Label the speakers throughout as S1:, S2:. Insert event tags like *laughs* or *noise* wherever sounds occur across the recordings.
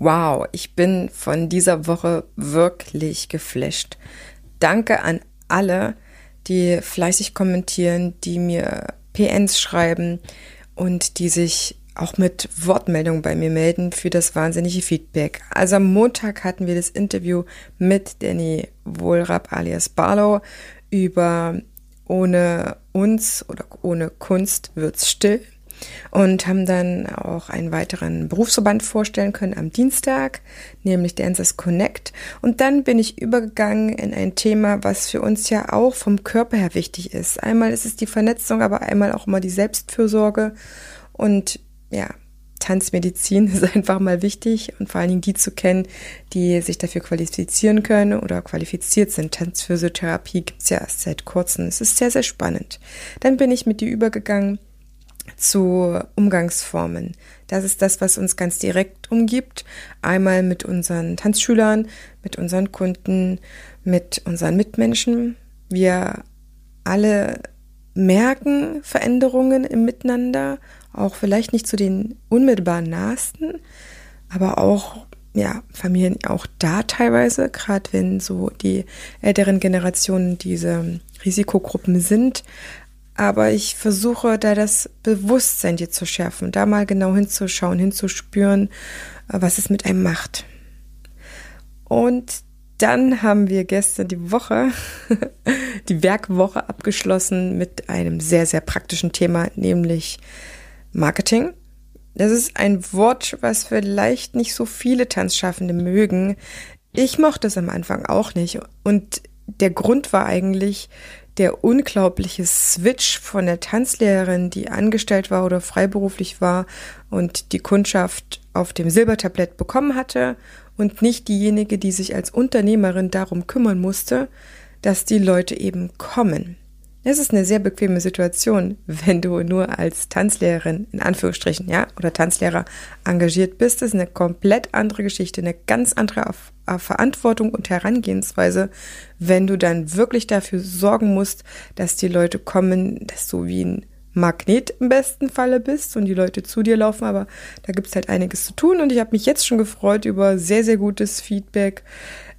S1: Wow, ich bin von dieser Woche wirklich geflasht. Danke an alle, die fleißig kommentieren, die mir PNs schreiben und die sich auch mit Wortmeldungen bei mir melden für das wahnsinnige Feedback. Also am Montag hatten wir das Interview mit Danny Wohlrab alias Barlow über ohne uns oder ohne Kunst wird's still und haben dann auch einen weiteren Berufsverband vorstellen können am Dienstag, nämlich Dancers Connect. Und dann bin ich übergegangen in ein Thema, was für uns ja auch vom Körper her wichtig ist. Einmal ist es die Vernetzung, aber einmal auch immer die Selbstfürsorge. Und ja, Tanzmedizin *laughs* ist einfach mal wichtig und vor allen Dingen die zu kennen, die sich dafür qualifizieren können oder qualifiziert sind. Tanzphysiotherapie gibt's ja erst seit kurzem. Es ist sehr, sehr spannend. Dann bin ich mit dir übergegangen zu Umgangsformen. Das ist das, was uns ganz direkt umgibt. Einmal mit unseren Tanzschülern, mit unseren Kunden, mit unseren Mitmenschen. Wir alle merken Veränderungen im Miteinander, auch vielleicht nicht zu den unmittelbar nahesten, aber auch ja, Familien auch da teilweise, gerade wenn so die älteren Generationen diese Risikogruppen sind, aber ich versuche da das Bewusstsein dir zu schärfen, da mal genau hinzuschauen, hinzuspüren, äh, was es mit einem macht. Und dann haben wir gestern die Woche, *laughs* die Werkwoche abgeschlossen mit einem sehr, sehr praktischen Thema, nämlich Marketing. Das ist ein Wort, was vielleicht nicht so viele Tanzschaffende mögen. Ich mochte es am Anfang auch nicht. Und der Grund war eigentlich, der unglaubliche Switch von der Tanzlehrerin, die angestellt war oder freiberuflich war und die Kundschaft auf dem Silbertablett bekommen hatte und nicht diejenige, die sich als Unternehmerin darum kümmern musste, dass die Leute eben kommen. Es ist eine sehr bequeme Situation, wenn du nur als Tanzlehrerin in Anführungsstrichen, ja, oder Tanzlehrer engagiert bist. Das ist eine komplett andere Geschichte, eine ganz andere Verantwortung und Herangehensweise, wenn du dann wirklich dafür sorgen musst, dass die Leute kommen, dass du wie ein Magnet im besten Falle bist und die Leute zu dir laufen, aber da gibt es halt einiges zu tun und ich habe mich jetzt schon gefreut über sehr, sehr gutes Feedback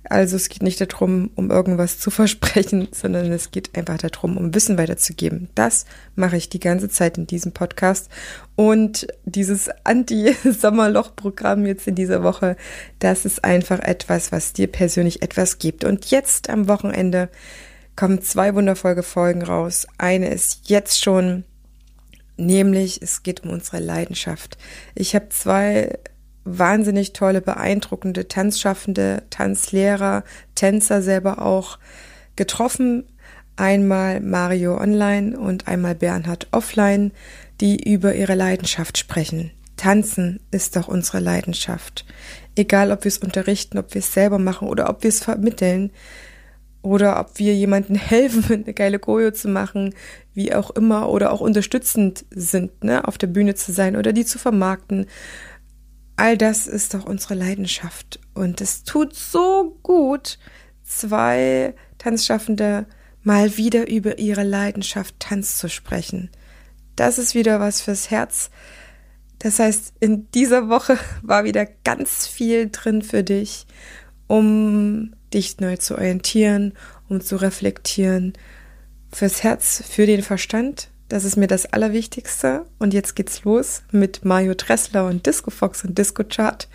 S1: also es geht nicht darum, um irgendwas zu *laughs* versprechen, sondern es geht einfach darum, um Wissen weiterzugeben. Das mache ich die ganze Zeit in diesem Podcast. Und dieses Anti-Sommerloch-Programm jetzt in dieser Woche, das ist einfach etwas, was dir persönlich etwas gibt. Und jetzt am Wochenende kommen zwei wundervolle Folgen raus. Eine ist jetzt schon nämlich es geht um unsere Leidenschaft. Ich habe zwei wahnsinnig tolle, beeindruckende Tanzschaffende, Tanzlehrer, Tänzer selber auch getroffen. Einmal Mario Online und einmal Bernhard Offline, die über ihre Leidenschaft sprechen. Tanzen ist doch unsere Leidenschaft. Egal, ob wir es unterrichten, ob wir es selber machen oder ob wir es vermitteln oder ob wir jemandem *laughs* helfen, eine geile Choreo zu machen, wie auch immer, oder auch unterstützend sind, ne, auf der Bühne zu sein oder die zu vermarkten all das ist doch unsere Leidenschaft. Und es tut so gut, zwei Tanzschaffende mal wieder über ihre Leidenschaft Tanz zu sprechen. Das ist wieder was fürs Herz. Das heißt, in dieser Woche *laughs* war wieder ganz viel drin für dich, um dich neu zu orientieren, um zu reflektieren. Fürs Herz, für den Verstand, das ist mir das Allerwichtigste. Und jetzt geht's los mit Mario Dressler und Disco Fox und Disco Chart.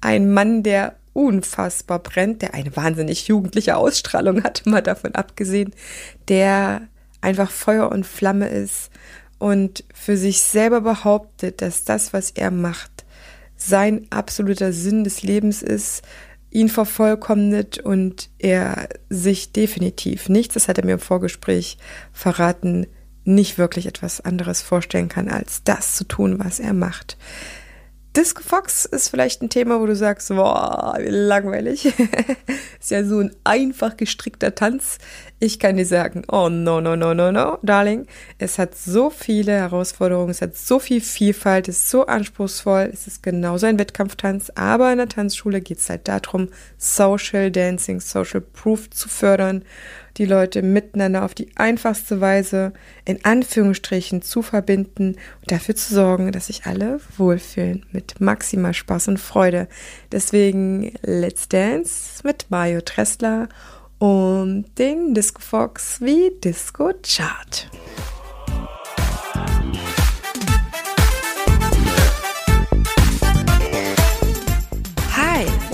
S1: Ein Mann, der unfassbar brennt, der eine wahnsinnig jugendliche Ausstrahlung hat, *laughs* mal davon abgesehen, der einfach Feuer und Flamme ist und für sich selber behauptet, dass das, was er macht, sein absoluter Sinn des Lebens ist, ihn vervollkommnet und er sich definitiv nichts, das hat er mir im Vorgespräch verraten, nicht wirklich etwas anderes vorstellen kann, als das zu tun, was er macht. Disco Fox ist vielleicht ein Thema, wo du sagst, boah, langweilig. *laughs* ist ja so ein einfach gestrickter Tanz. Ich kann dir sagen, oh no, no, no, no, no, darling. Es hat so viele Herausforderungen, es hat so viel Vielfalt, es ist so anspruchsvoll. Es ist genauso ein Wettkampftanz, aber in der Tanzschule geht es halt darum, Social Dancing, Social Proof zu fördern die Leute miteinander auf die einfachste Weise in Anführungsstrichen zu verbinden und dafür zu sorgen, dass sich alle wohlfühlen mit maximal Spaß und Freude. Deswegen Let's Dance mit Mario Tressler und den Disco Fox wie Disco Chart.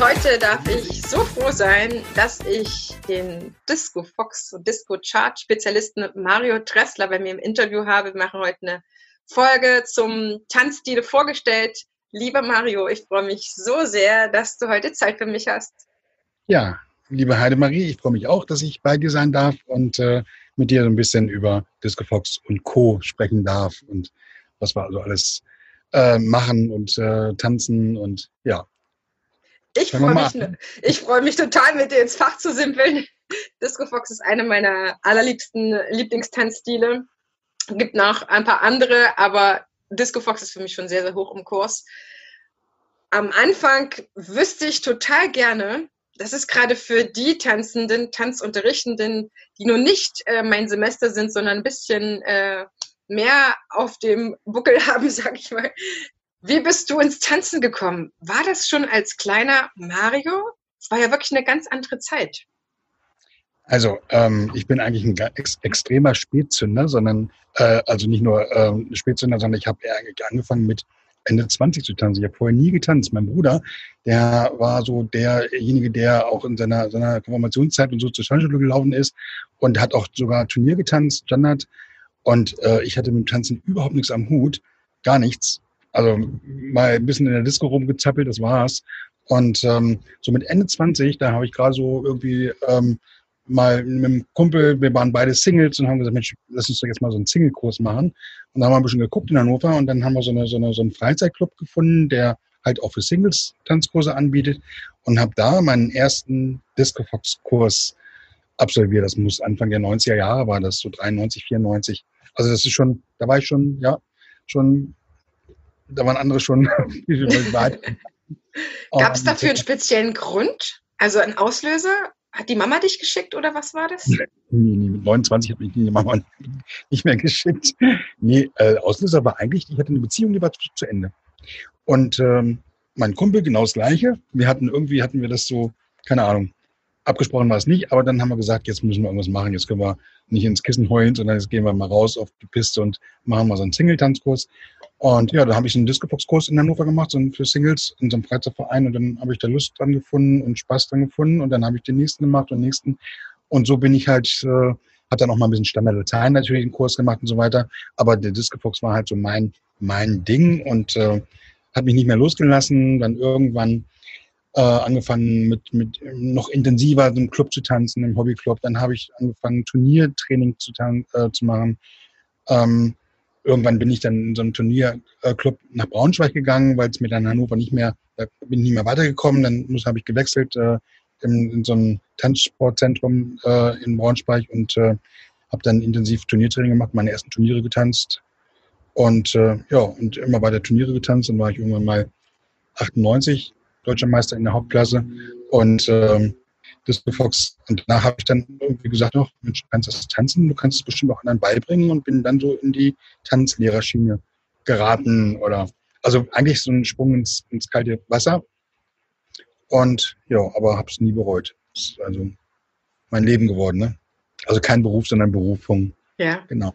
S1: Heute darf ich so froh sein, dass ich den Disco Fox und Disco Chart Spezialisten Mario Dressler bei mir im Interview habe. Wir machen heute eine Folge zum Tanzstile vorgestellt. Lieber Mario, ich freue mich so sehr, dass du heute Zeit für mich hast.
S2: Ja, liebe Heidemarie, ich freue mich auch, dass ich bei dir sein darf und äh, mit dir so ein bisschen über Disco Fox und Co. sprechen darf und was wir also alles äh, machen und äh, tanzen und ja,
S1: ich freue mich, ich freu mich total, mit dir ins Fach zu simpeln. *laughs* Disco Fox ist einer meiner allerliebsten Lieblingstanzstile. Gibt noch ein paar andere, aber Disco Fox ist für mich schon sehr, sehr hoch im Kurs. Am Anfang wüsste ich total gerne, das ist gerade für die Tanzenden, Tanzunterrichtenden, die nur nicht äh, mein Semester sind, sondern ein bisschen äh, mehr auf dem Buckel *laughs* haben, sag ich mal, wie bist du ins Tanzen gekommen? War das schon als kleiner Mario? Es war ja wirklich eine ganz andere Zeit.
S2: Also ähm, ich bin eigentlich ein ex extremer Spätzünder, sondern äh, also nicht nur ähm, Spätzünder, sondern ich habe angefangen mit Ende 20 zu tanzen. Ich habe vorher nie getanzt. Mein Bruder, der war so derjenige, der auch in seiner, seiner Konfirmationszeit und so zur Tanzschule gelaufen ist und hat auch sogar Turnier getanzt, Standard. Und äh, ich hatte mit dem Tanzen überhaupt nichts am Hut, gar nichts. Also mal ein bisschen in der Disco rumgezappelt, das war's. Und ähm, so mit Ende 20, da habe ich gerade so irgendwie ähm, mal mit einem Kumpel, wir waren beide Singles und haben gesagt, Mensch, lass uns doch jetzt mal so einen Single-Kurs machen. Und da haben wir ein bisschen geguckt in Hannover und dann haben wir so, eine, so, eine, so einen Freizeitclub gefunden, der halt auch für Singles Tanzkurse anbietet und habe da meinen ersten Disco Fox Kurs absolviert. Das muss Anfang der 90er Jahre war das, so 93, 94. Also das ist schon, da war ich schon, ja, schon da waren andere schon
S1: weit. Gab es dafür einen speziellen Grund? Also ein Auslöser? Hat die Mama dich geschickt oder was war das? Nee,
S2: nee, mit 29 hat mich die Mama *laughs* nicht mehr geschickt. Nee, äh, Auslöser war eigentlich, ich hatte eine Beziehung, die war zu, zu Ende. Und ähm, mein Kumpel genau das Gleiche. Wir hatten irgendwie, hatten wir das so, keine Ahnung, abgesprochen war es nicht, aber dann haben wir gesagt, jetzt müssen wir irgendwas machen. Jetzt können wir nicht ins Kissen heulen, sondern jetzt gehen wir mal raus auf die Piste und machen mal so einen Single-Tanzkurs. Und ja, da habe ich einen Disco-Fox-Kurs in Hannover gemacht, so für Singles in so einem Freizeitverein. Und dann habe ich da Lust dran gefunden und Spaß dran gefunden. Und dann habe ich den nächsten gemacht und den nächsten. Und so bin ich halt, äh, habe dann auch mal ein bisschen Standard Latein natürlich einen Kurs gemacht und so weiter. Aber der Disco-Fox war halt so mein, mein Ding und äh, hat mich nicht mehr losgelassen. Dann irgendwann äh, angefangen mit, mit noch intensiver im Club zu tanzen, im Hobbyclub. Dann habe ich angefangen, Turniertraining zu, äh, zu machen. Ähm, irgendwann bin ich dann in so einem Turnierclub nach Braunschweig gegangen, weil es mir dann in Hannover nicht mehr, da bin ich nicht mehr weitergekommen. Dann habe ich gewechselt äh, in, in, so einem Tanzsportzentrum äh, in Braunschweig und äh, habe dann intensiv Turniertraining gemacht, meine ersten Turniere getanzt und äh, ja und immer weiter Turniere getanzt. Dann war ich irgendwann mal 98 deutscher Meister in der Hauptklasse und ähm, Disco Fox. Und danach habe ich dann irgendwie gesagt, oh, Mensch, du kannst das tanzen, du kannst es bestimmt auch anderen beibringen und bin dann so in die Tanzlehrerschiene geraten oder also eigentlich so ein Sprung ins, ins kalte Wasser. Und ja, aber habe es nie bereut. Das ist also mein Leben geworden. Ne? Also kein Beruf, sondern Berufung.
S1: Ja. Genau.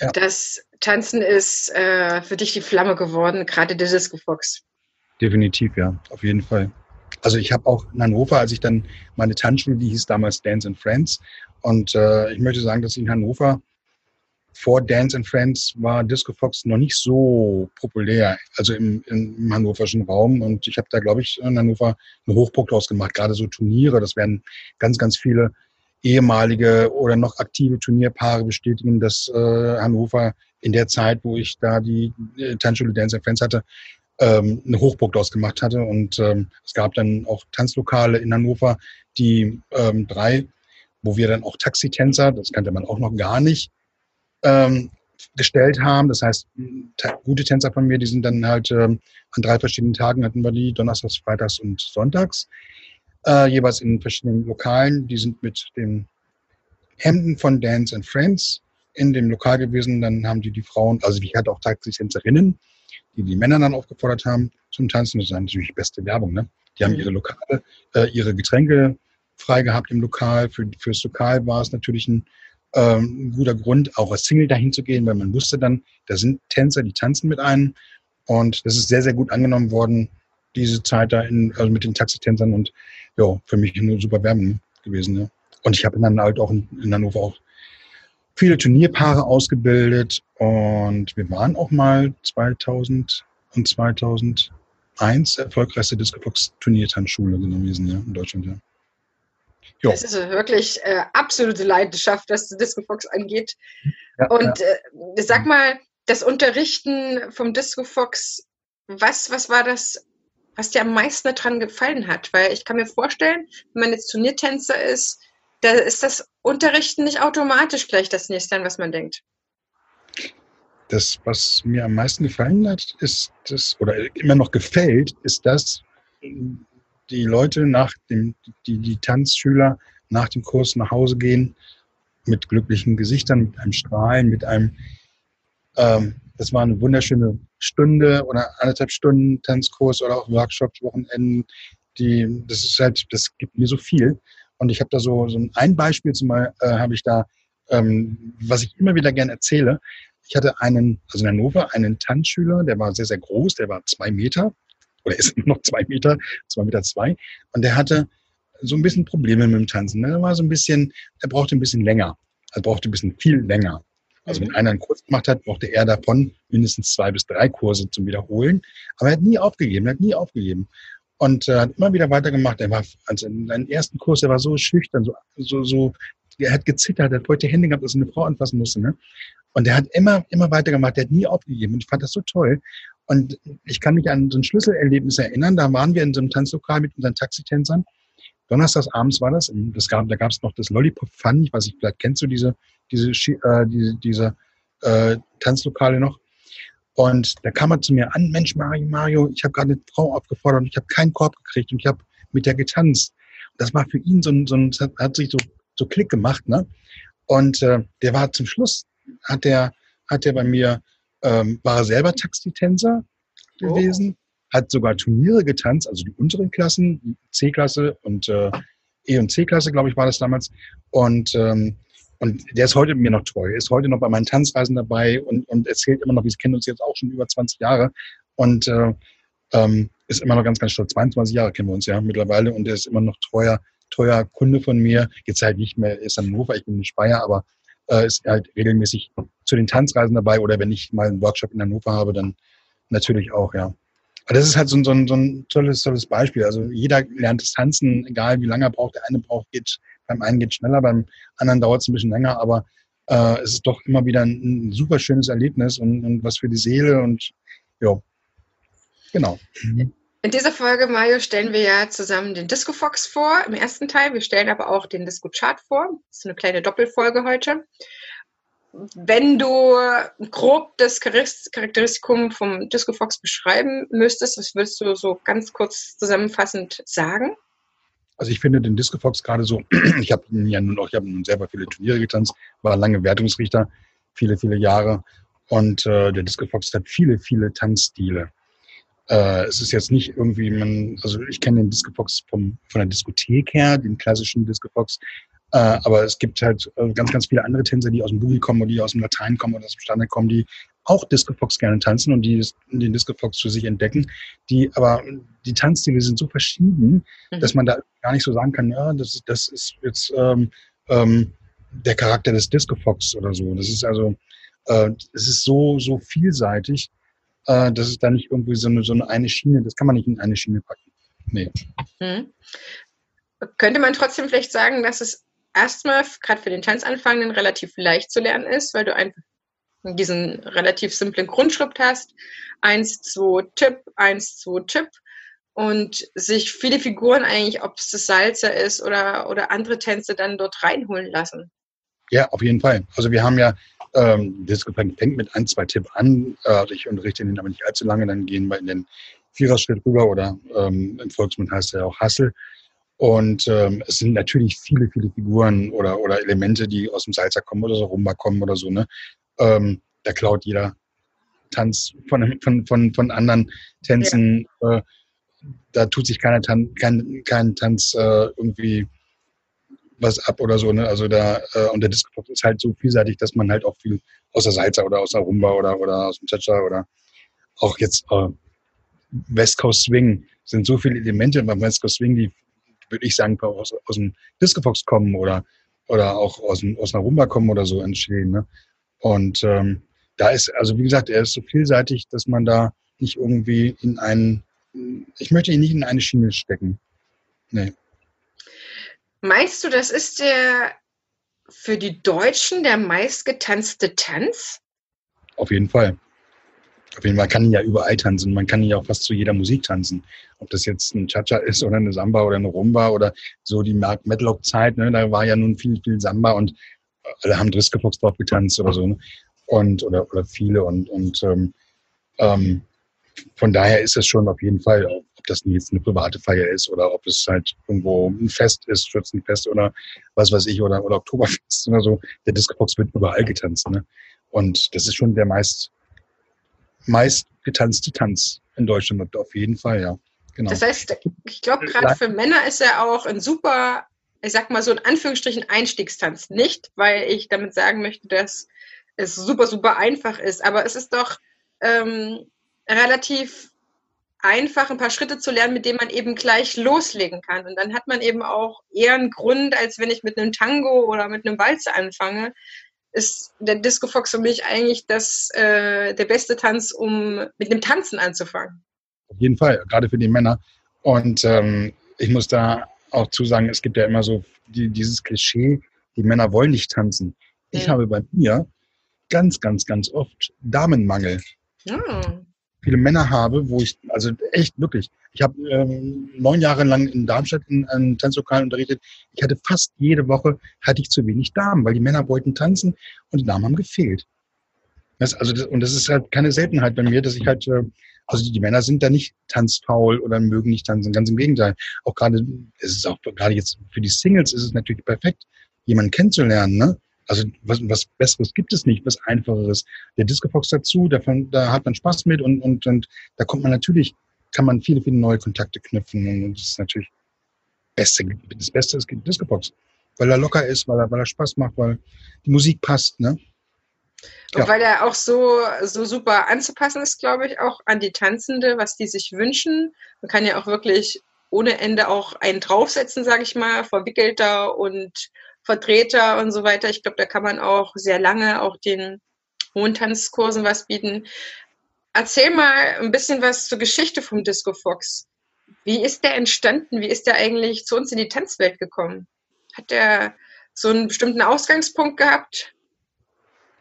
S1: Ja. Das Tanzen ist äh, für dich die Flamme geworden, gerade der Disco Fox.
S2: Definitiv, ja, auf jeden Fall. Also ich habe auch in Hannover, als ich dann meine Tanzschule, die hieß damals Dance and Friends. Und äh, ich möchte sagen, dass in Hannover vor Dance and Friends war Disco Fox noch nicht so populär, also im, im hannoverschen Raum. Und ich habe da, glaube ich, in Hannover eine Hochburg draus gemacht, gerade so Turniere. Das werden ganz, ganz viele ehemalige oder noch aktive Turnierpaare bestätigen, dass äh, Hannover in der Zeit, wo ich da die äh, Tanzschule Dance Friends hatte, ähm, eine Hochburg daraus gemacht hatte. Und ähm, es gab dann auch Tanzlokale in Hannover, die ähm, drei, wo wir dann auch Taxitänzer, das kannte man auch noch gar nicht, ähm, gestellt haben. Das heißt, gute Tänzer von mir, die sind dann halt ähm, an drei verschiedenen Tagen hatten wir die, Donnerstags, Freitags und Sonntags äh, jeweils in verschiedenen Lokalen. Die sind mit dem Hemden von Dance and Friends in dem Lokal gewesen. Dann haben die die Frauen, also ich hatte auch Taxitänzerinnen, die die Männer dann aufgefordert haben zum Tanzen. Das ist natürlich die beste Werbung. Ne? Die haben mhm. ihre Lokale, äh, ihre Getränke frei gehabt im Lokal. Für, fürs Lokal war es natürlich ein, ähm, ein guter Grund, auch als Single dahin zu gehen, weil man wusste dann, da sind Tänzer, die tanzen mit einem. Und das ist sehr, sehr gut angenommen worden, diese Zeit da in, also mit den Taxitänzern. Und ja, für mich eine super Werbung gewesen. Ja. Und ich habe dann halt auch in, in Hannover auch viele Turnierpaare ausgebildet und wir waren auch mal 2000 und 2001 erfolgreichste Discofox Turniertanzschule gewesen ja, in Deutschland. Ja.
S3: Jo. Das ist wirklich äh, absolute Leidenschaft, was Discofox angeht. Ja, und ja. Äh, sag mal, das Unterrichten vom Discofox, was, was war das was dir am meisten daran gefallen hat? Weil ich kann mir vorstellen, wenn man jetzt Turniertänzer ist, da ist das Unterrichten nicht automatisch gleich das nächste, was man denkt.
S2: Das, was mir am meisten gefallen hat, ist das, oder immer noch gefällt, ist dass die Leute nach dem, die, die Tanzschüler nach dem Kurs nach Hause gehen mit glücklichen Gesichtern, mit einem Strahlen, mit einem ähm, das war eine wunderschöne Stunde oder anderthalb Stunden Tanzkurs oder auch Workshops, Wochenenden. Die, das ist halt, das gibt mir so viel. Und ich habe da so, so ein Beispiel zumal äh, habe ich da, ähm, was ich immer wieder gerne erzähle. Ich hatte einen, also in Hannover, einen Tanzschüler, der war sehr, sehr groß, der war zwei Meter oder ist *laughs* noch zwei Meter, zwei Meter zwei. Und der hatte so ein bisschen Probleme mit dem Tanzen. Ne? Er war so ein bisschen, er brauchte ein bisschen länger. Er brauchte ein bisschen viel länger. Also wenn mhm. einer einen Kurs gemacht hat, brauchte er davon mindestens zwei bis drei Kurse zum Wiederholen. Aber er hat nie aufgegeben, er hat nie aufgegeben. Und äh, hat immer wieder weitergemacht. Er war, also in seinem ersten Kurs, er war so schüchtern, so, so, so, er hat gezittert, er hat heute Hände gehabt, dass er eine Frau anfassen musste. Ne? Und er hat immer, immer weitergemacht, er hat nie aufgegeben. Und ich fand das so toll. Und ich kann mich an so ein Schlüsselerlebnis erinnern. Da waren wir in so einem Tanzlokal mit unseren Taxitänzern. Donnerstags abends war das. das gab, da gab es noch das Lollipop Fun. Ich weiß nicht, vielleicht kennst du diese diese, äh, diese, diese äh, Tanzlokale noch. Und da kam er zu mir an, Mensch, Mario, Mario, ich habe gerade eine Frau aufgefordert und ich habe keinen Korb gekriegt und ich habe mit der getanzt. Das war für ihn so ein, so ein hat sich so, so Klick gemacht, ne? Und äh, der war zum Schluss, hat der, hat der bei mir, ähm, war er selber Taxitänzer gewesen, oh. hat sogar Turniere getanzt, also die unteren Klassen, C-Klasse und äh, E- und C-Klasse, glaube ich, war das damals. Und ähm, und der ist heute mir noch treu, ist heute noch bei meinen Tanzreisen dabei und, und erzählt immer noch, wir kennen uns jetzt auch schon über 20 Jahre und äh, ähm, ist immer noch ganz, ganz stolz. 22 Jahre kennen wir uns ja mittlerweile und er ist immer noch treuer, treuer Kunde von mir. Jetzt halt nicht mehr, ist in Hannover, ich bin in Speyer, aber äh, ist halt regelmäßig zu den Tanzreisen dabei oder wenn ich mal einen Workshop in Hannover habe, dann natürlich auch, ja. Aber das ist halt so ein, so ein, so ein tolles, tolles Beispiel. Also jeder lernt das Tanzen, egal wie lange er braucht. Der eine braucht, geht beim einen geht schneller, beim anderen dauert es ein bisschen länger, aber äh, es ist doch immer wieder ein, ein super schönes Erlebnis und, und, was für die Seele und ja, genau.
S3: In dieser Folge, Mario, stellen wir ja zusammen den Disco Fox vor im ersten Teil. Wir stellen aber auch den Disco Chart vor. Das ist eine kleine Doppelfolge heute. Wenn du grob das Charakteristikum vom Disco Fox beschreiben müsstest, was würdest du so ganz kurz zusammenfassend sagen?
S2: Also ich finde den Disco Fox gerade so, *clears throat* ich habe ja nun auch, ich habe nun selber viele Turniere getanzt, war lange Wertungsrichter, viele, viele Jahre. Und äh, der Disco Fox hat viele, viele Tanzstile. Äh, es ist jetzt nicht irgendwie, man, also ich kenne den Disco Fox vom, von der Diskothek her, den klassischen Disco Fox, äh, aber es gibt halt äh, ganz, ganz viele andere Tänzer, die aus dem Boogie kommen oder die aus dem Latein kommen oder aus dem Standard kommen, die auch Disco Fox gerne tanzen und die den Disco Fox für sich entdecken. Die, aber die Tanzstile sind so verschieden, mhm. dass man da gar nicht so sagen kann, ja, das, das ist jetzt ähm, ähm, der Charakter des Disco Fox oder so. Das ist also, äh, es ist so, so vielseitig, äh, dass es da nicht irgendwie so eine, so eine, eine Schiene, das kann man nicht in eine Schiene packen. Nee.
S3: Mhm. Könnte man trotzdem vielleicht sagen, dass es erstmal gerade für den Tanzanfangenden relativ leicht zu lernen ist, weil du einfach diesen relativ simplen Grundschritt hast. Eins, zwei, Tipp, eins, zwei, Tipp. Und sich viele Figuren eigentlich, ob es das Salzer ist oder, oder andere Tänze, dann dort reinholen lassen.
S2: Ja, auf jeden Fall. Also wir haben ja, ähm, das fängt mit ein, zwei Tipp an. Äh, ich unterrichte den aber nicht allzu lange, dann gehen wir in den Viererschritt rüber oder ähm, im Volksmund heißt er ja auch Hassel. Und ähm, es sind natürlich viele, viele Figuren oder, oder Elemente, die aus dem Salzer kommen oder so Rumba kommen oder so. Ne? Ähm, da klaut jeder Tanz von, von, von, von anderen Tänzen. Ja. Äh, da tut sich keiner Tan kein, kein Tanz äh, irgendwie was ab oder so. Ne? Also da, äh, und der Disco ist halt so vielseitig, dass man halt auch viel aus der Salsa oder aus der Rumba oder, oder aus dem Cha-Cha oder auch jetzt äh, West Coast Swing sind so viele Elemente beim West Coast Swing, die würde ich sagen, aus, aus dem Disco Fox kommen oder, oder auch aus, dem, aus einer Rumba kommen oder so entstehen. Ne? Und ähm, da ist, also wie gesagt, er ist so vielseitig, dass man da nicht irgendwie in einen, ich möchte ihn nicht in eine Schiene stecken. Nee.
S3: Meinst du, das ist der für die Deutschen der meistgetanzte Tanz?
S2: Auf jeden Fall. Auf jeden Fall kann ihn ja überall tanzen. Man kann ihn ja auch fast zu jeder Musik tanzen. Ob das jetzt ein Cha-Cha ist oder eine Samba oder eine Rumba oder so die Mark Medlock-Zeit. Ne? Da war ja nun viel, viel Samba und alle haben Driscofox drauf getanzt oder so. Ne? Und, oder, oder viele. Und, und ähm, ähm, von daher ist es schon auf jeden Fall, ob das jetzt eine private Feier ist oder ob es halt irgendwo ein Fest ist, Schützenfest oder was weiß ich, oder, oder Oktoberfest oder so. Der Discofox wird überall getanzt. Ne? Und das ist schon der meist meist getanzte Tanz in Deutschland auf jeden Fall, ja.
S3: Genau. Das heißt, ich glaube, gerade für Männer ist er auch ein super, ich sag mal so in Anführungsstrichen Einstiegstanz. Nicht, weil ich damit sagen möchte, dass es super, super einfach ist, aber es ist doch ähm, relativ einfach, ein paar Schritte zu lernen, mit denen man eben gleich loslegen kann. Und dann hat man eben auch eher einen Grund, als wenn ich mit einem Tango oder mit einem Walze anfange, ist der Disco Fox für mich eigentlich das, äh, der beste Tanz, um mit dem Tanzen anzufangen.
S2: Auf jeden Fall, gerade für die Männer. Und ähm, ich muss da auch zu sagen, es gibt ja immer so die, dieses Klischee, die Männer wollen nicht tanzen. Ich mhm. habe bei mir ganz, ganz, ganz oft Damenmangel. Mhm viele Männer habe, wo ich, also echt wirklich, ich habe ähm, neun Jahre lang in Darmstadt in einem Tanzlokal unterrichtet. Ich hatte fast jede Woche hatte ich zu wenig Damen, weil die Männer wollten tanzen und die Damen haben gefehlt. Das, also das, und das ist halt keine Seltenheit bei mir, dass ich halt, äh, also die Männer sind da nicht tanzfaul oder mögen nicht tanzen. Ganz im Gegenteil. Auch gerade, es ist auch gerade jetzt für die Singles ist es natürlich perfekt, jemanden kennenzulernen, ne? Also was, was Besseres gibt es nicht, was Einfacheres. Der Discofox dazu, davon, da hat man Spaß mit und, und, und da kommt man natürlich, kann man viele, viele neue Kontakte knüpfen und das ist natürlich Beste, das Beste ist Discofox. Weil er locker ist, weil er, weil er Spaß macht, weil die Musik passt, ne?
S3: Und weil er auch so, so super anzupassen ist, glaube ich, auch an die Tanzende, was die sich wünschen. Man kann ja auch wirklich ohne Ende auch einen draufsetzen, sage ich mal, verwickelter und Vertreter und so weiter. Ich glaube, da kann man auch sehr lange auch den hohen Tanzkursen was bieten. Erzähl mal ein bisschen was zur Geschichte vom Disco Fox. Wie ist der entstanden? Wie ist der eigentlich zu uns in die Tanzwelt gekommen? Hat der so einen bestimmten Ausgangspunkt gehabt?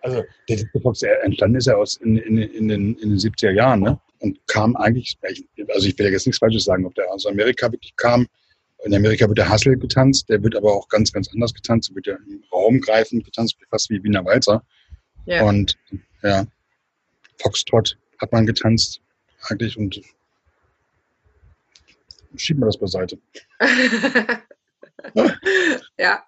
S2: Also der Fox entstanden ist ja aus in, in, in, den, in den 70er Jahren ne? und kam eigentlich, also ich will ja jetzt nichts Falsches sagen, ob der aus Amerika wirklich kam in Amerika wird der Hustle getanzt, der wird aber auch ganz, ganz anders getanzt. Der wird ja im Raum greifend getanzt, fast wie Wiener Walzer. Ja. Und ja, Foxtrot hat man getanzt eigentlich und schieben wir das beiseite. *laughs*
S3: ja,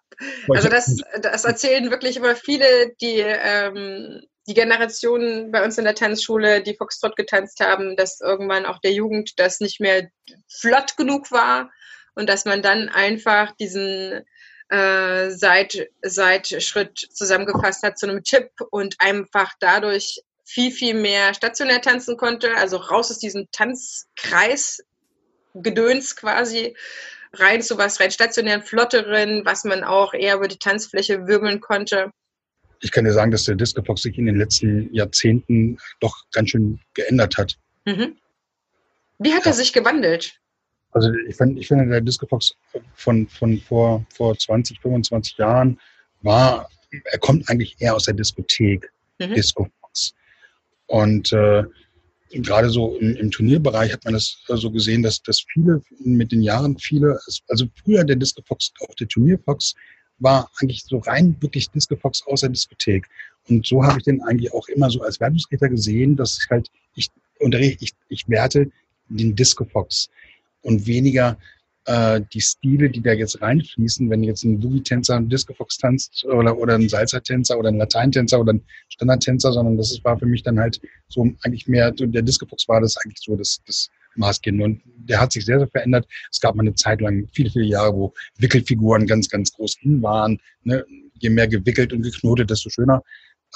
S3: also das, das erzählen wirklich immer viele, die ähm, die Generationen bei uns in der Tanzschule, die Foxtrot getanzt haben, dass irgendwann auch der Jugend das nicht mehr flott genug war und dass man dann einfach diesen äh, Seit, Seitschritt zusammengefasst hat zu einem Tipp und einfach dadurch viel, viel mehr stationär tanzen konnte, also raus aus diesem Tanzkreis, Gedöns quasi, rein zu was rein stationären, flotteren, was man auch eher über die Tanzfläche wirbeln konnte.
S2: Ich kann dir sagen, dass der Disco Fox sich in den letzten Jahrzehnten doch ganz schön geändert hat.
S3: Mhm. Wie hat er sich gewandelt?
S2: Also ich, find, ich finde, der Disco Fox von, von vor, vor 20, 25 Jahren war, er kommt eigentlich eher aus der Diskothek, mhm. Disco Fox. Und äh, gerade so im, im, Turnierbereich hat man das so gesehen, dass, dass viele mit den Jahren viele, also früher der Disco Fox, auch der Turnier Fox, war eigentlich so rein wirklich Disco Fox aus der Diskothek. Und so habe ich den eigentlich auch immer so als Wertungsrichter gesehen, dass ich halt, ich unterrichte, ich, ich werte den Disco Fox und weniger äh, die Stile, die da jetzt reinfließen, wenn jetzt ein Boogie-Tänzer einen Disco-Fox tanzt oder, oder ein Salsa-Tänzer oder ein Lateintänzer oder ein Standard-Tänzer, sondern das war für mich dann halt so eigentlich mehr, der Disco-Fox war das eigentlich so das, das Maßgebende und der hat sich sehr, sehr verändert. Es gab mal eine Zeit lang, viele, viele Jahre, wo Wickelfiguren ganz, ganz groß hin waren. Ne? Je mehr gewickelt und geknotet, desto schöner.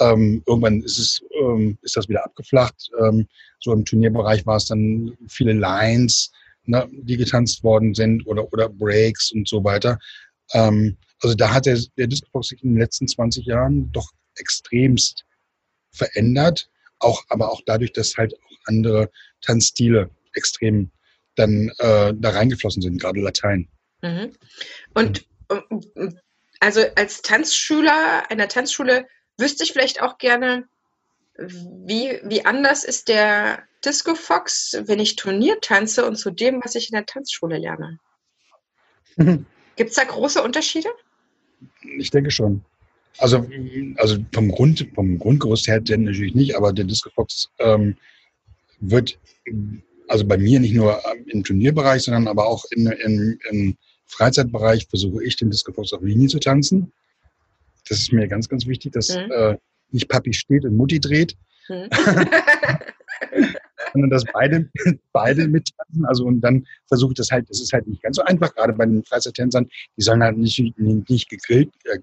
S2: Ähm, irgendwann ist es, ähm, ist das wieder abgeflacht. Ähm, so im Turnierbereich war es dann viele Lines, ne, die getanzt worden sind oder, oder Breaks und so weiter. Ähm, also da hat der, der Disco sich in den letzten 20 Jahren doch extremst verändert. Auch, aber auch dadurch, dass halt auch andere Tanzstile extrem dann äh, da reingeflossen sind, gerade Latein.
S3: Mhm. Und also als Tanzschüler einer Tanzschule wüsste ich vielleicht auch gerne, wie, wie anders ist der Disco Fox, wenn ich Turnier tanze und zu dem, was ich in der Tanzschule lerne? *laughs* Gibt es da große Unterschiede?
S2: Ich denke schon. Also, also vom, Grund, vom Grundgerüst her denn natürlich nicht, aber der Disco Fox ähm, wird, also bei mir nicht nur im Turnierbereich, sondern aber auch in, in, im Freizeitbereich versuche ich den Disco Fox auf Linie zu tanzen. Das ist mir ganz, ganz wichtig, dass mhm. äh, nicht Papi steht und Mutti dreht. Mhm. *laughs* *laughs* sondern dass beide, *laughs* beide mittanzen. Also und dann versuche ich das halt, das ist halt nicht ganz so einfach, gerade bei den Freizeittänzern, die sollen halt nicht, nicht gegrillt, äh,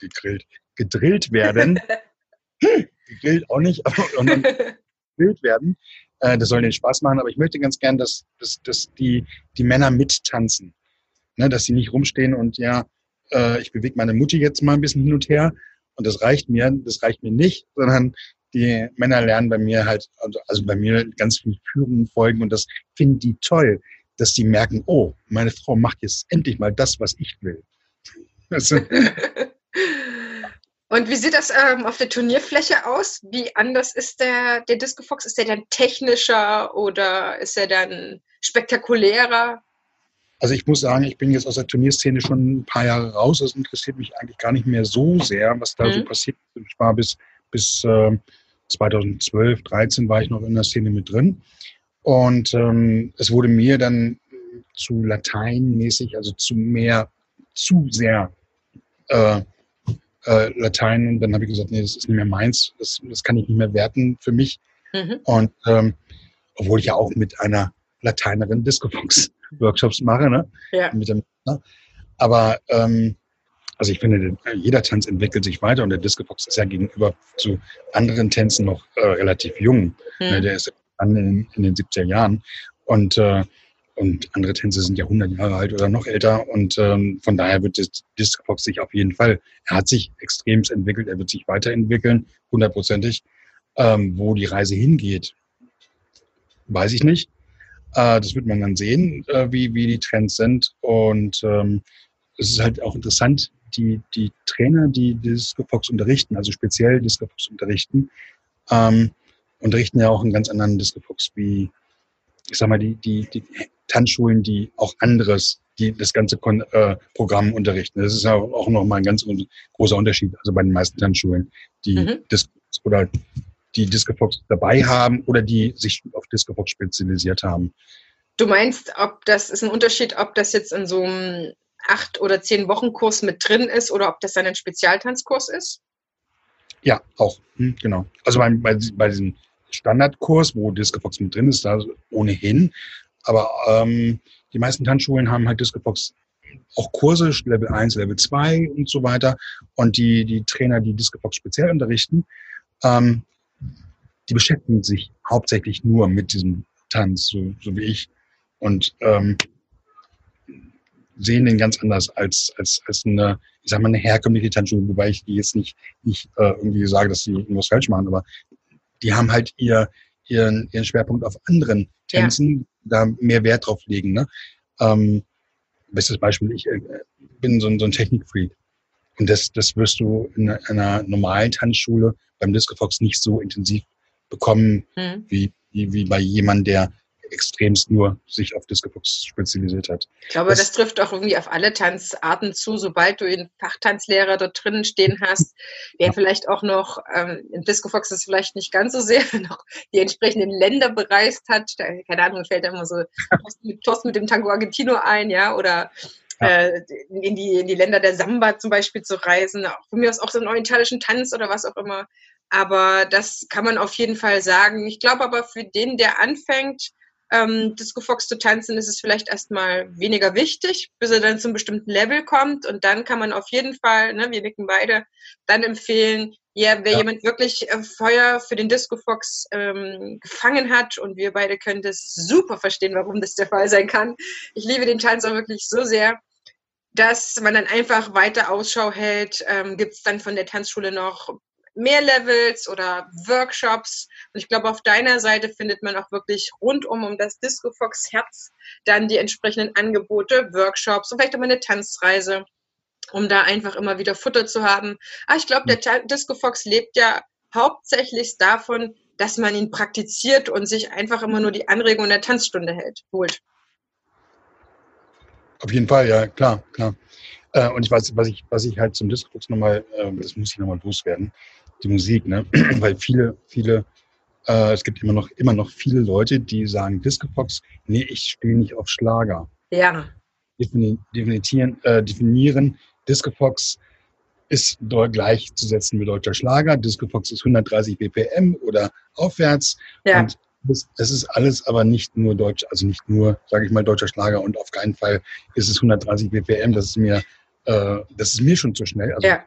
S2: gegrillt, gedrillt werden. *laughs* gegrillt auch nicht, aber gegrillt werden. Äh, das soll den Spaß machen, aber ich möchte ganz gern, dass, dass, dass die, die Männer mittanzen. Ne, dass sie nicht rumstehen und ja, äh, ich bewege meine Mutti jetzt mal ein bisschen hin und her und das reicht mir, das reicht mir nicht, sondern die Männer lernen bei mir halt, also, also bei mir ganz viel Führung folgen und das finden die toll, dass die merken, oh, meine Frau macht jetzt endlich mal das, was ich will. *laughs*
S3: und wie sieht das ähm, auf der Turnierfläche aus? Wie anders ist der, der Disco Fox? Ist der dann technischer oder ist er dann spektakulärer?
S2: Also ich muss sagen, ich bin jetzt aus der Turnierszene schon ein paar Jahre raus. Das interessiert mich eigentlich gar nicht mehr so sehr, was da mhm. so passiert. Ich war bis, bis äh, 2012, 13 war ich noch in der Szene mit drin. Und ähm, es wurde mir dann zu lateinmäßig, also zu mehr, zu sehr äh, äh, Latein. Und dann habe ich gesagt, nee, das ist nicht mehr meins. Das, das kann ich nicht mehr werten für mich. Mhm. Und ähm, obwohl ich ja auch mit einer Lateinerin Discofox-Workshops mache, ne? Ja. Mit dem, ne? Aber ähm, also ich finde, jeder Tanz entwickelt sich weiter und der Disco Fox ist ja gegenüber zu anderen Tänzen noch äh, relativ jung. Mhm. Der ist dann in, in, den 70er Jahren und äh, und andere Tänze sind ja 100 Jahre alt oder noch älter und ähm, von daher wird das Disco Fox sich auf jeden Fall, er hat sich extremst entwickelt, er wird sich weiterentwickeln, hundertprozentig. Ähm, wo die Reise hingeht, weiß ich nicht. Äh, das wird man dann sehen, äh, wie, wie die Trends sind und ähm, es ist halt auch interessant, die, die Trainer, die Disco Fox unterrichten, also speziell Disco Fox unterrichten, ähm, unterrichten ja auch einen ganz anderen Disco Fox wie, ich sag mal, die, die, die Tanzschulen, die auch anderes, die das ganze Kon äh, Programm unterrichten. Das ist ja auch nochmal ein ganz großer Unterschied, also bei den meisten Tanzschulen, die mhm. Disco oder die Disco Fox dabei haben oder die sich auf Disco Fox spezialisiert haben.
S3: Du meinst, ob das ist ein Unterschied, ob das jetzt in so einem acht oder zehn Wochen Kurs mit drin ist oder ob das dann ein Spezialtanzkurs ist?
S2: Ja, auch, hm, genau. Also bei, bei, bei diesem Standardkurs, wo Discofox mit drin ist, da ohnehin. Aber ähm, die meisten Tanzschulen haben halt Discofox auch Kurse, Level 1, Level 2 und so weiter. Und die, die Trainer, die Discofox speziell unterrichten, ähm, die beschäftigen sich hauptsächlich nur mit diesem Tanz, so, so wie ich. Und ähm, sehen den ganz anders als, als, als eine, ich sag mal, eine herkömmliche Tanzschule, wobei ich die jetzt nicht, nicht äh, irgendwie sage, dass sie irgendwas falsch machen, aber die haben halt ihr, ihren, ihren Schwerpunkt auf anderen Tänzen, ja. da mehr Wert drauf legen. Ne? Ähm, bestes Beispiel, ich äh, bin so ein, so ein Technikfreak. Und das, das wirst du in einer normalen Tanzschule beim Disco Fox nicht so intensiv bekommen, mhm. wie, wie, wie bei jemandem, der extremst nur sich auf Disco Fox spezialisiert hat.
S3: Ich glaube, das, das, trifft auch irgendwie auf alle Tanzarten zu. Sobald du einen Fachtanzlehrer dort drinnen stehen hast, *laughs* der vielleicht auch noch, ähm, im Disco Fox ist vielleicht nicht ganz so sehr, *laughs* noch die entsprechenden Länder bereist hat. Da, keine Ahnung, fällt da immer so *laughs* Tost mit dem Tango Argentino ein, ja, oder ja. Äh, in, die, in die Länder der Samba zum Beispiel zu reisen, auch von mir aus auch so einen orientalischen Tanz oder was auch immer. Aber das kann man auf jeden Fall sagen. Ich glaube aber für den, der anfängt, ähm, Disco Fox zu tanzen, ist es vielleicht erstmal weniger wichtig, bis er dann zum bestimmten Level kommt. Und dann kann man auf jeden Fall, ne, wir nicken beide, dann empfehlen, ja, wer ja. jemand wirklich äh, Feuer für den Disco Fox ähm, gefangen hat und wir beide können das super verstehen, warum das der Fall sein kann. Ich liebe den Tanz auch wirklich so sehr, dass man dann einfach weiter Ausschau hält. Ähm, Gibt es dann von der Tanzschule noch mehr Levels oder Workshops. Und ich glaube, auf deiner Seite findet man auch wirklich rundum um das Disco Fox Herz dann die entsprechenden Angebote, Workshops und vielleicht auch mal eine Tanzreise um da einfach immer wieder Futter zu haben. Ah, ich glaube, der Disco Fox lebt ja hauptsächlich davon, dass man ihn praktiziert und sich einfach immer nur die Anregung der Tanzstunde hält, holt.
S2: Auf jeden Fall, ja, klar, klar. Äh, und ich weiß, was ich, was ich halt zum Disco Fox nochmal, äh, das muss ich nochmal loswerden, die Musik, ne? *clears throat* Weil viele, viele, äh, es gibt immer noch, immer noch viele Leute, die sagen, Disco Fox, nee, ich spiele nicht auf Schlager.
S3: Ja.
S2: Definieren, äh, definieren Disco Fox ist dort gleichzusetzen mit deutscher Schlager. Disco Fox ist 130 BPM oder aufwärts. Ja. Und das, das ist alles aber nicht nur deutsch, also nicht nur, sage ich mal, deutscher Schlager und auf keinen Fall ist es 130 BPM. Das ist mir, äh, das ist mir schon zu schnell. Also ja.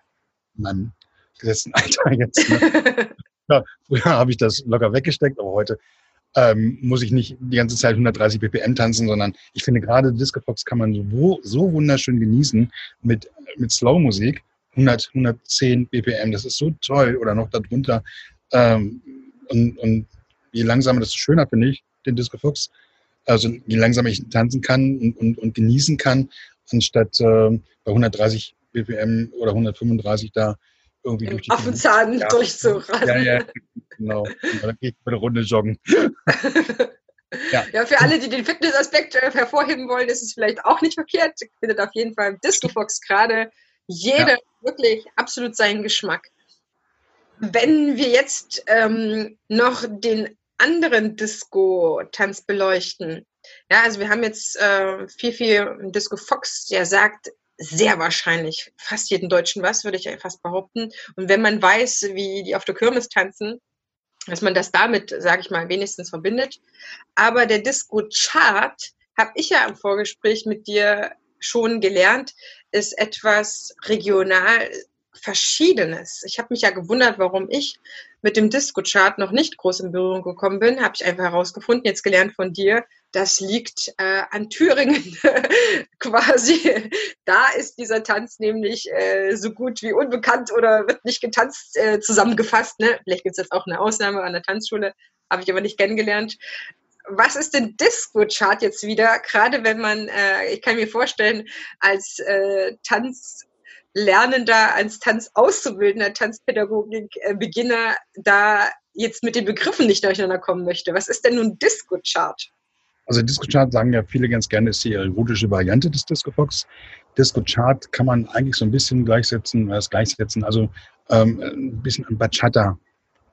S2: Gesetzten *laughs* Alter jetzt. Ne? ja, früher habe ich das locker weggesteckt, aber heute ähm, muss ich nicht die ganze Zeit 130 BPM tanzen, sondern ich finde gerade Disco Fox kann man so, so wunderschön genießen mit, mit Slow-Musik. 100, 110 BPM, das ist so toll oder noch darunter. Ähm, und, und je langsamer, desto schöner finde ich den Disco Fox. Also je langsamer ich tanzen kann und, und, und genießen kann, anstatt äh, bei 130 BPM oder 135 da irgendwie
S3: Im durch die Affenzahn ja. durchzurasen. Ja, ja,
S2: genau. Und dann gehe ich eine Runde joggen. *laughs*
S3: ja. ja, für alle, die den Fitnessaspekt äh, hervorheben wollen, ist es vielleicht auch nicht verkehrt. Findet auf jeden Fall im Discofox gerade jeder ja. wirklich absolut seinen Geschmack. Wenn wir jetzt ähm, noch den anderen Disco-Tanz beleuchten, ja, also wir haben jetzt äh, viel, viel Disco Fox, der sagt, sehr wahrscheinlich fast jeden Deutschen was, würde ich fast behaupten. Und wenn man weiß, wie die auf der Kirmes tanzen, dass man das damit, sage ich mal, wenigstens verbindet. Aber der Disco-Chart, habe ich ja im Vorgespräch mit dir schon gelernt, ist etwas regional Verschiedenes. Ich habe mich ja gewundert, warum ich mit dem Disco-Chart noch nicht groß in Berührung gekommen bin. Habe ich einfach herausgefunden, jetzt gelernt von dir, das liegt äh, an Thüringen *laughs* quasi. Da ist dieser Tanz nämlich äh, so gut wie unbekannt oder wird nicht getanzt äh, zusammengefasst. Ne? Vielleicht gibt es jetzt auch eine Ausnahme an der Tanzschule, habe ich aber nicht kennengelernt. Was ist denn Disco-Chart jetzt wieder? Gerade wenn man, äh, ich kann mir vorstellen, als äh, Tanzlernender, als Tanzauszubildender, Tanzpädagogik-Beginner äh, da jetzt mit den Begriffen nicht durcheinander kommen möchte. Was ist denn nun Disco-Chart?
S2: Also Disco Chart sagen ja viele ganz gerne, ist die erotische Variante des Disco Fox. Disco Chart kann man eigentlich so ein bisschen gleichsetzen, das gleichsetzen, also ähm, ein bisschen an Bachata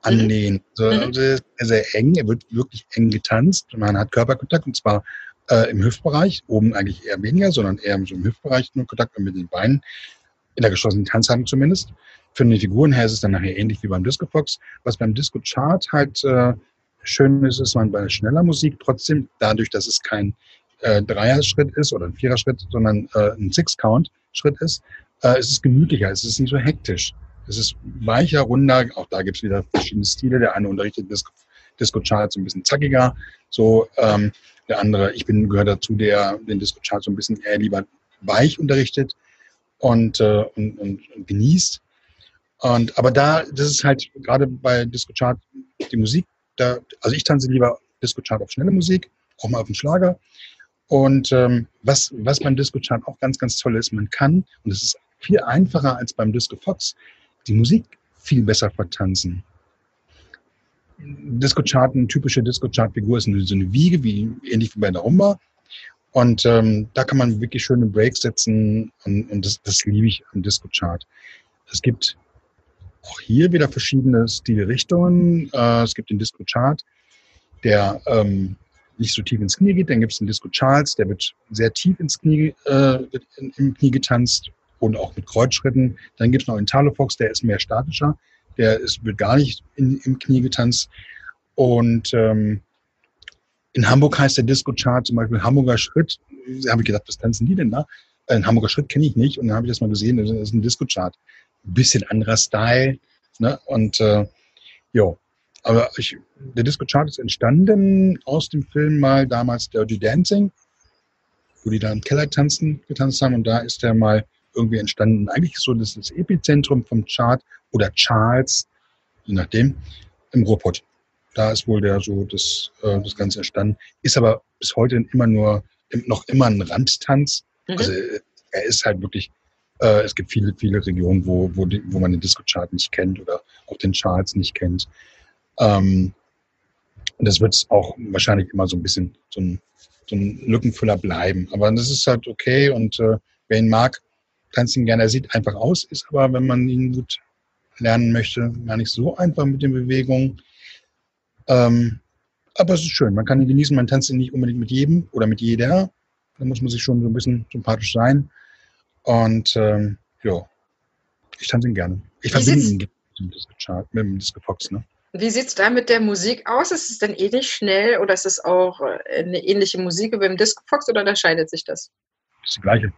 S2: annähen. Mhm. Also, sehr, sehr eng, er wird wirklich eng getanzt. Man hat Körperkontakt und zwar äh, im Hüftbereich, oben eigentlich eher weniger, sondern eher so im Hüftbereich nur Kontakt mit den Beinen, in der geschlossenen Tanzhandlung zumindest. Für die Figuren her ist es dann nachher ähnlich wie beim Disco Fox. Was beim Disco Chart halt äh, schön ist, ist man bei schneller Musik trotzdem, dadurch, dass es kein äh, Dreier-Schritt ist oder ein Vierer-Schritt, sondern äh, ein Six-Count-Schritt ist, äh, ist es gemütlicher, es ist nicht so hektisch. Es ist weicher, runder, auch da gibt es wieder verschiedene Stile. Der eine unterrichtet Disco, Disco Chart so ein bisschen zackiger, so ähm, der andere, ich bin gehört dazu, der den Disco Chart so ein bisschen eher lieber weich unterrichtet und, äh, und, und, und genießt. Und aber da, das ist halt gerade bei Disco Chart die Musik da, also ich tanze lieber Disco-Chart auf schnelle Musik, auch mal auf den Schlager. Und ähm, was, was beim Disco Chart auch ganz, ganz toll ist, man kann, und es ist viel einfacher als beim Disco Fox, die Musik viel besser vertanzen. Disco Chart, eine typische Disco Chart Figur ist so eine Wiege, wie ähnlich wie bei der Rumba. Und ähm, da kann man wirklich schöne Breaks setzen und, und das, das liebe ich am Disco Chart. Es gibt auch hier wieder verschiedene Stilrichtungen. Äh, es gibt den Disco Chart, der ähm, nicht so tief ins Knie geht. Dann gibt es den Disco Charles, der wird sehr tief ins Knie, äh, im Knie getanzt und auch mit Kreuzschritten. Dann gibt es noch den Talo Fox, der ist mehr statischer. Der ist, wird gar nicht in, im Knie getanzt. Und ähm, in Hamburg heißt der Disco Chart zum Beispiel Hamburger Schritt. Da habe ich gedacht, was tanzen die denn da? Ein Hamburger Schritt kenne ich nicht. Und dann habe ich das mal gesehen, das ist ein Disco Chart. Ein bisschen anderer Style. Ne? Und äh, jo, aber ich, der Disco Chart ist entstanden aus dem Film mal damals Dirty Dancing, wo die da im Keller tanzen, getanzt haben. Und da ist der mal irgendwie entstanden. Eigentlich so das, das Epizentrum vom Chart oder Charles, je nachdem, im Ruhrpott. Da ist wohl der so das, äh, das Ganze entstanden. Ist aber bis heute immer nur noch immer ein Randtanz. Mhm. Also er ist halt wirklich, äh, es gibt viele, viele Regionen, wo, wo, die, wo man den Disco-Chart nicht kennt oder auch den Charts nicht kennt. Ähm, und das wird auch wahrscheinlich immer so ein bisschen so ein, so ein Lückenfüller bleiben. Aber das ist halt okay und äh, wer ihn mag, kann es ihn gerne. Er sieht einfach aus, ist aber, wenn man ihn gut lernen möchte, gar nicht so einfach mit den Bewegungen. Ähm, aber es ist schön, man kann ihn genießen, man tanzt ihn nicht unbedingt mit jedem oder mit jeder. Da muss man sich schon so ein bisschen sympathisch sein. Und ähm, ja, ich tanze ihn gerne. Ich verbinde ihn mit dem
S3: Disco Fox, ne? Wie sieht es da mit der Musik aus? Ist es denn ähnlich schnell oder ist es auch äh, eine ähnliche Musik wie beim Disco Fox oder unterscheidet sich das?
S2: Das ist die gleiche.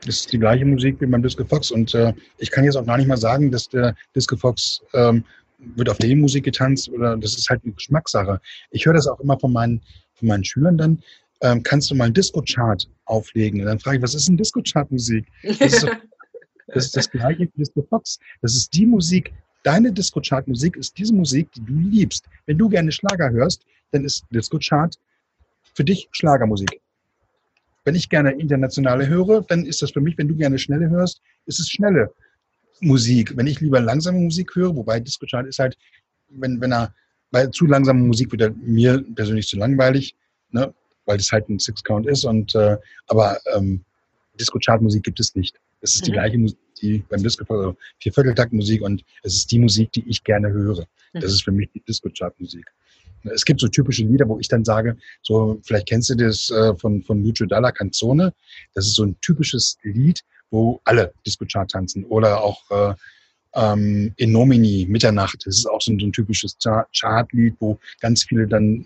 S2: Das ist die gleiche Musik wie beim Disco Fox und äh, ich kann jetzt auch gar nicht mal sagen, dass der Disco Fox ähm, wird auf die Musik getanzt oder das ist halt eine Geschmackssache. Ich höre das auch immer von meinen, von meinen Schülern dann. Ähm, kannst du mal einen Disco-Chart auflegen? Und dann frage ich, was ist denn Disco-Chart-Musik? Das, *laughs* das ist das gleiche wie Disco Fox. Das ist die Musik, Deine Disco-Chart-Musik ist diese Musik, die du liebst. Wenn du gerne Schlager hörst, dann ist Disco-Chart für dich Schlagermusik. Wenn ich gerne internationale höre, dann ist das für mich, wenn du gerne schnelle hörst, ist es schnelle Musik. Wenn ich lieber langsame Musik höre, wobei Disco-Chart ist halt, wenn, wenn er, bei zu langsamer Musik wird er mir persönlich zu langweilig, ne? weil das halt ein Six-Count ist. Und, äh, aber ähm, Disco-Chart-Musik gibt es nicht. Es ist mhm. die gleiche Musik die beim Disco also Viervierteltaktmusik und es ist die Musik, die ich gerne höre. Das mhm. ist für mich die Disco-Chart-Musik. Es gibt so typische Lieder, wo ich dann sage, so vielleicht kennst du das äh, von von Lucio Dalla Canzone. Das ist so ein typisches Lied, wo alle Disco-Chart tanzen oder auch äh, ähm, In Nomini Mitternacht. Das ist auch so ein, so ein typisches Chart-Lied, wo ganz viele dann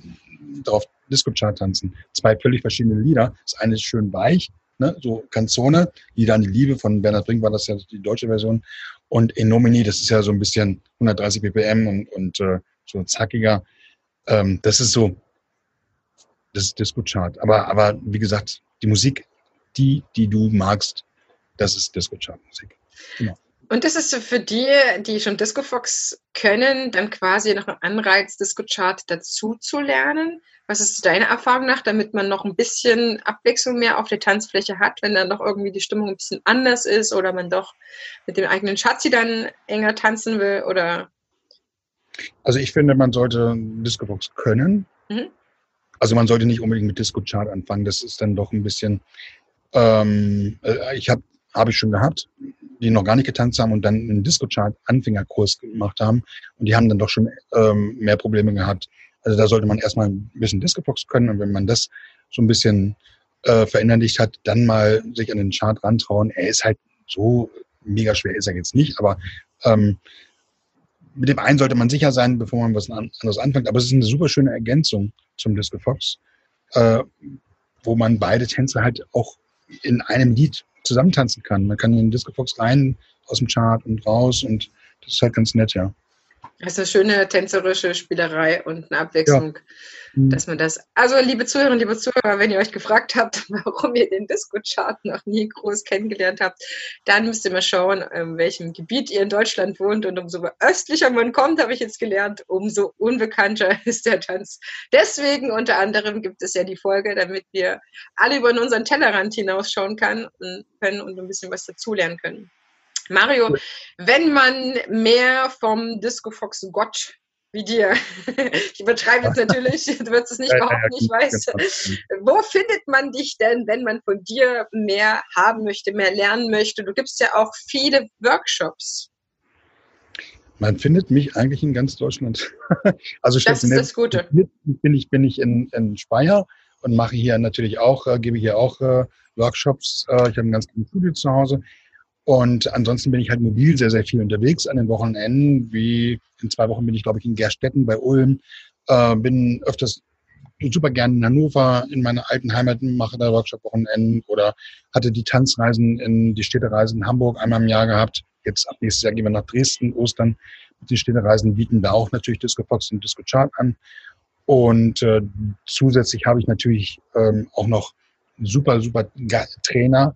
S2: darauf Disco-Chart tanzen. Zwei völlig verschiedene Lieder. Das eine ist schön weich ne? so Canzone, die dann die Liebe von Bernhard Brink war das ja die deutsche Version. Und in Nomini, das ist ja so ein bisschen 130 ppm und, und äh, so zackiger. Ähm, das ist so, das ist Disco-Chart. Aber, aber wie gesagt, die Musik, die, die du magst, das ist Disco-Chart-Musik.
S3: Genau. Und das ist für die, die schon Disco Fox können, dann quasi noch ein Anreiz, Disco Chart dazu zu lernen. Was ist deine Erfahrung nach, damit man noch ein bisschen Abwechslung mehr auf der Tanzfläche hat, wenn dann noch irgendwie die Stimmung ein bisschen anders ist oder man doch mit dem eigenen Schatzi dann enger tanzen will oder?
S2: Also ich finde, man sollte Disco Fox können. Mhm. Also man sollte nicht unbedingt mit Disco Chart anfangen. Das ist dann doch ein bisschen. Ähm, äh, ich habe habe ich schon gehabt die noch gar nicht getanzt haben und dann einen Disco-Chart-Anfängerkurs gemacht haben. Und die haben dann doch schon ähm, mehr Probleme gehabt. Also da sollte man erstmal ein bisschen Disco-Fox können und wenn man das so ein bisschen äh, verinnerlicht hat, dann mal sich an den Chart rantrauen. Er ist halt so mega schwer, ist er jetzt nicht, aber ähm, mit dem einen sollte man sicher sein, bevor man was anderes anfängt. Aber es ist eine super schöne Ergänzung zum Disco Fox, äh, wo man beide Tänze halt auch in einem Lied zusammentanzen kann. Man kann in den Disco Fox rein aus dem Chart und raus und das ist halt ganz nett, ja.
S3: Das ist eine schöne tänzerische Spielerei und eine Abwechslung. Ja. Mhm. dass man das. Also, liebe Zuhörerinnen, liebe Zuhörer, wenn ihr euch gefragt habt, *laughs* warum ihr den Disco-Chart noch nie groß kennengelernt habt, dann müsst ihr mal schauen, in welchem Gebiet ihr in Deutschland wohnt. Und umso östlicher man kommt, habe ich jetzt gelernt, umso unbekannter *laughs* ist der Tanz. Deswegen unter anderem gibt es ja die Folge, damit wir alle über unseren Tellerrand hinausschauen kann und können und ein bisschen was dazulernen können. Mario, wenn man mehr vom Disco Fox Gott wie dir. *laughs* Ich übertreibe jetzt natürlich, du wirst es nicht behaupten, ich weiß. Wo findet man dich denn, wenn man von dir mehr haben möchte, mehr lernen möchte? Du gibst ja auch viele Workshops.
S2: Man findet mich eigentlich in ganz Deutschland. *laughs* Also
S3: das ist das Gute.
S2: Bin ich, bin ich in, in Speyer und mache hier natürlich auch, äh, gebe hier auch äh, Workshops. Äh, ich habe ein ganz gutes Studio zu Hause. Und ansonsten bin ich halt mobil sehr, sehr viel unterwegs an den Wochenenden. Wie in zwei Wochen bin ich, glaube ich, in Gerstetten bei Ulm. Äh, bin öfters super gerne in Hannover, in meiner alten Heimat, mache da Workshop-Wochenenden oder hatte die Tanzreisen in die Städtereisen in Hamburg einmal im Jahr gehabt. Jetzt ab nächstes Jahr gehen wir nach Dresden, Ostern. Die Städtereisen bieten da auch natürlich Disco Fox und Disco Chart an. Und äh, zusätzlich habe ich natürlich ähm, auch noch super, super Trainer,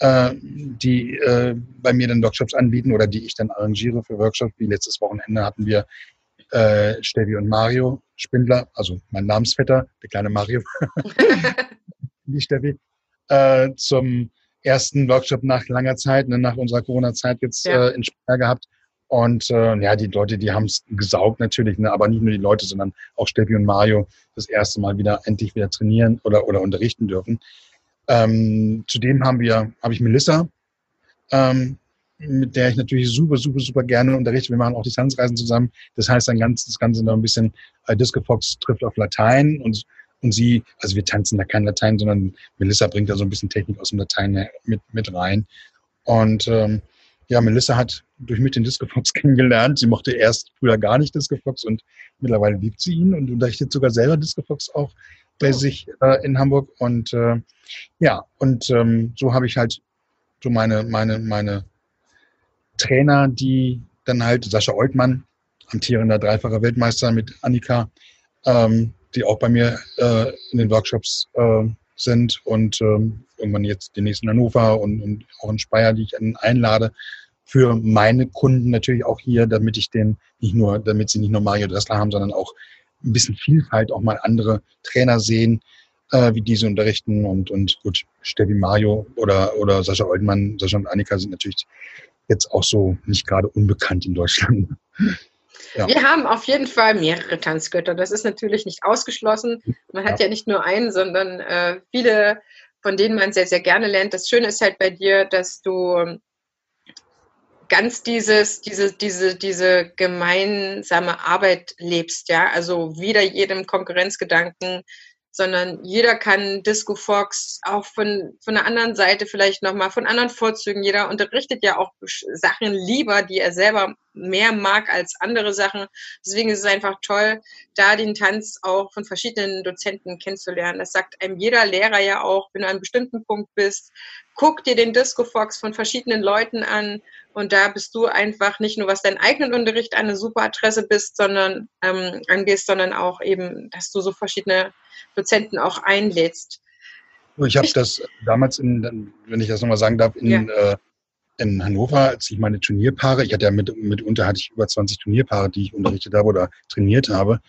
S2: äh, die äh, bei mir dann Workshops anbieten oder die ich dann arrangiere für Workshops. Wie letztes Wochenende hatten wir äh, Steffi und Mario Spindler, also mein Namensvetter, der kleine Mario, *laughs* die Steffi, äh, zum ersten Workshop nach langer Zeit, ne, nach unserer Corona-Zeit jetzt ja. äh, in Speyer gehabt. Und äh, ja, die Leute, die haben es gesaugt natürlich, ne, aber nicht nur die Leute, sondern auch Steffi und Mario das erste Mal wieder endlich wieder trainieren oder, oder unterrichten dürfen. Ähm, zudem haben wir, habe ich Melissa, ähm, mit der ich natürlich super, super, super gerne unterrichte. Wir machen auch Distanzreisen zusammen. Das heißt, dann ganz, das Ganze noch ein bisschen, äh, Disco Fox trifft auf Latein und, und sie, also wir tanzen da kein Latein, sondern Melissa bringt da so ein bisschen Technik aus dem Latein mit, mit rein. Und ähm, ja, Melissa hat durch mich den Disco Fox *laughs* kennengelernt. Sie mochte erst früher gar nicht Disco Fox und mittlerweile liebt sie ihn und unterrichtet sogar selber Disco Fox auch bei sich äh, in Hamburg. Und äh, ja, und ähm, so habe ich halt so meine, meine, meine Trainer, die dann halt Sascha Oltmann, amtierender dreifacher Weltmeister mit Annika, ähm, die auch bei mir äh, in den Workshops äh, sind und ähm, irgendwann jetzt demnächst in Hannover und, und auch in Speyer, die ich einlade für meine Kunden natürlich auch hier, damit ich den nicht nur, damit sie nicht nur Mario Dressler haben, sondern auch ein bisschen Vielfalt, auch mal andere Trainer sehen, äh, wie diese unterrichten. Und, und gut, Steffi Mario oder, oder Sascha Oldmann, Sascha und Annika sind natürlich jetzt auch so nicht gerade unbekannt in Deutschland.
S3: Ja. Wir haben auf jeden Fall mehrere Tanzgötter. Das ist natürlich nicht ausgeschlossen. Man hat ja, ja nicht nur einen, sondern äh, viele, von denen man sehr, sehr gerne lernt. Das Schöne ist halt bei dir, dass du ganz dieses, diese, diese, diese gemeinsame Arbeit lebst, ja, also wieder jedem Konkurrenzgedanken, sondern jeder kann Disco Fox auch von, von der anderen Seite vielleicht nochmal, von anderen Vorzügen. Jeder unterrichtet ja auch Sachen lieber, die er selber mehr mag als andere Sachen. Deswegen ist es einfach toll, da den Tanz auch von verschiedenen Dozenten kennenzulernen. Das sagt einem jeder Lehrer ja auch, wenn du an einem bestimmten Punkt bist, guck dir den Disco Fox von verschiedenen Leuten an und da bist du einfach nicht nur, was deinen eigenen Unterricht eine super Adresse bist, sondern ähm, angehst, sondern auch eben, dass du so verschiedene Dozenten auch einlädst.
S2: Ich habe das damals, in, wenn ich das nochmal sagen darf, in, ja. äh, in Hannover, als ich meine Turnierpaare, ich hatte ja mit, mitunter hatte ich über 20 Turnierpaare, die ich unterrichtet habe oder trainiert habe.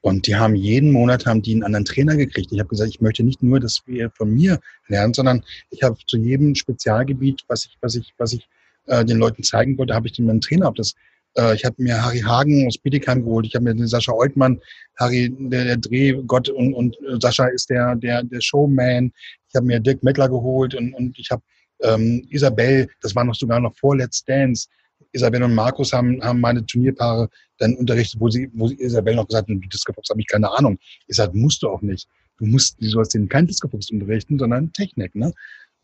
S2: Und die haben jeden Monat haben die einen anderen Trainer gekriegt. Ich habe gesagt, ich möchte nicht nur, dass wir von mir lernen, sondern ich habe zu jedem Spezialgebiet, was ich, was ich, was ich äh, den Leuten zeigen wollte, habe ich den einen Trainer, ob das äh, ich habe mir Harry Hagen aus Bietigheim geholt, ich habe mir den Sascha Oltmann, Harry, der, der Drehgott und, und äh, Sascha ist der, der, der Showman. Ich habe mir Dirk Meckler geholt und, und ich habe ähm, Isabel, das war noch sogar noch vor Let's Dance. Isabel und Markus haben, haben meine Turnierpaare dann unterrichtet, wo sie, wo sie Isabel noch gesagt hat, du Discofox habe ich keine Ahnung. Ich sagte, musst du auch nicht. Du musst, du sollst denen kein Discofox unterrichten, sondern Technik, ne?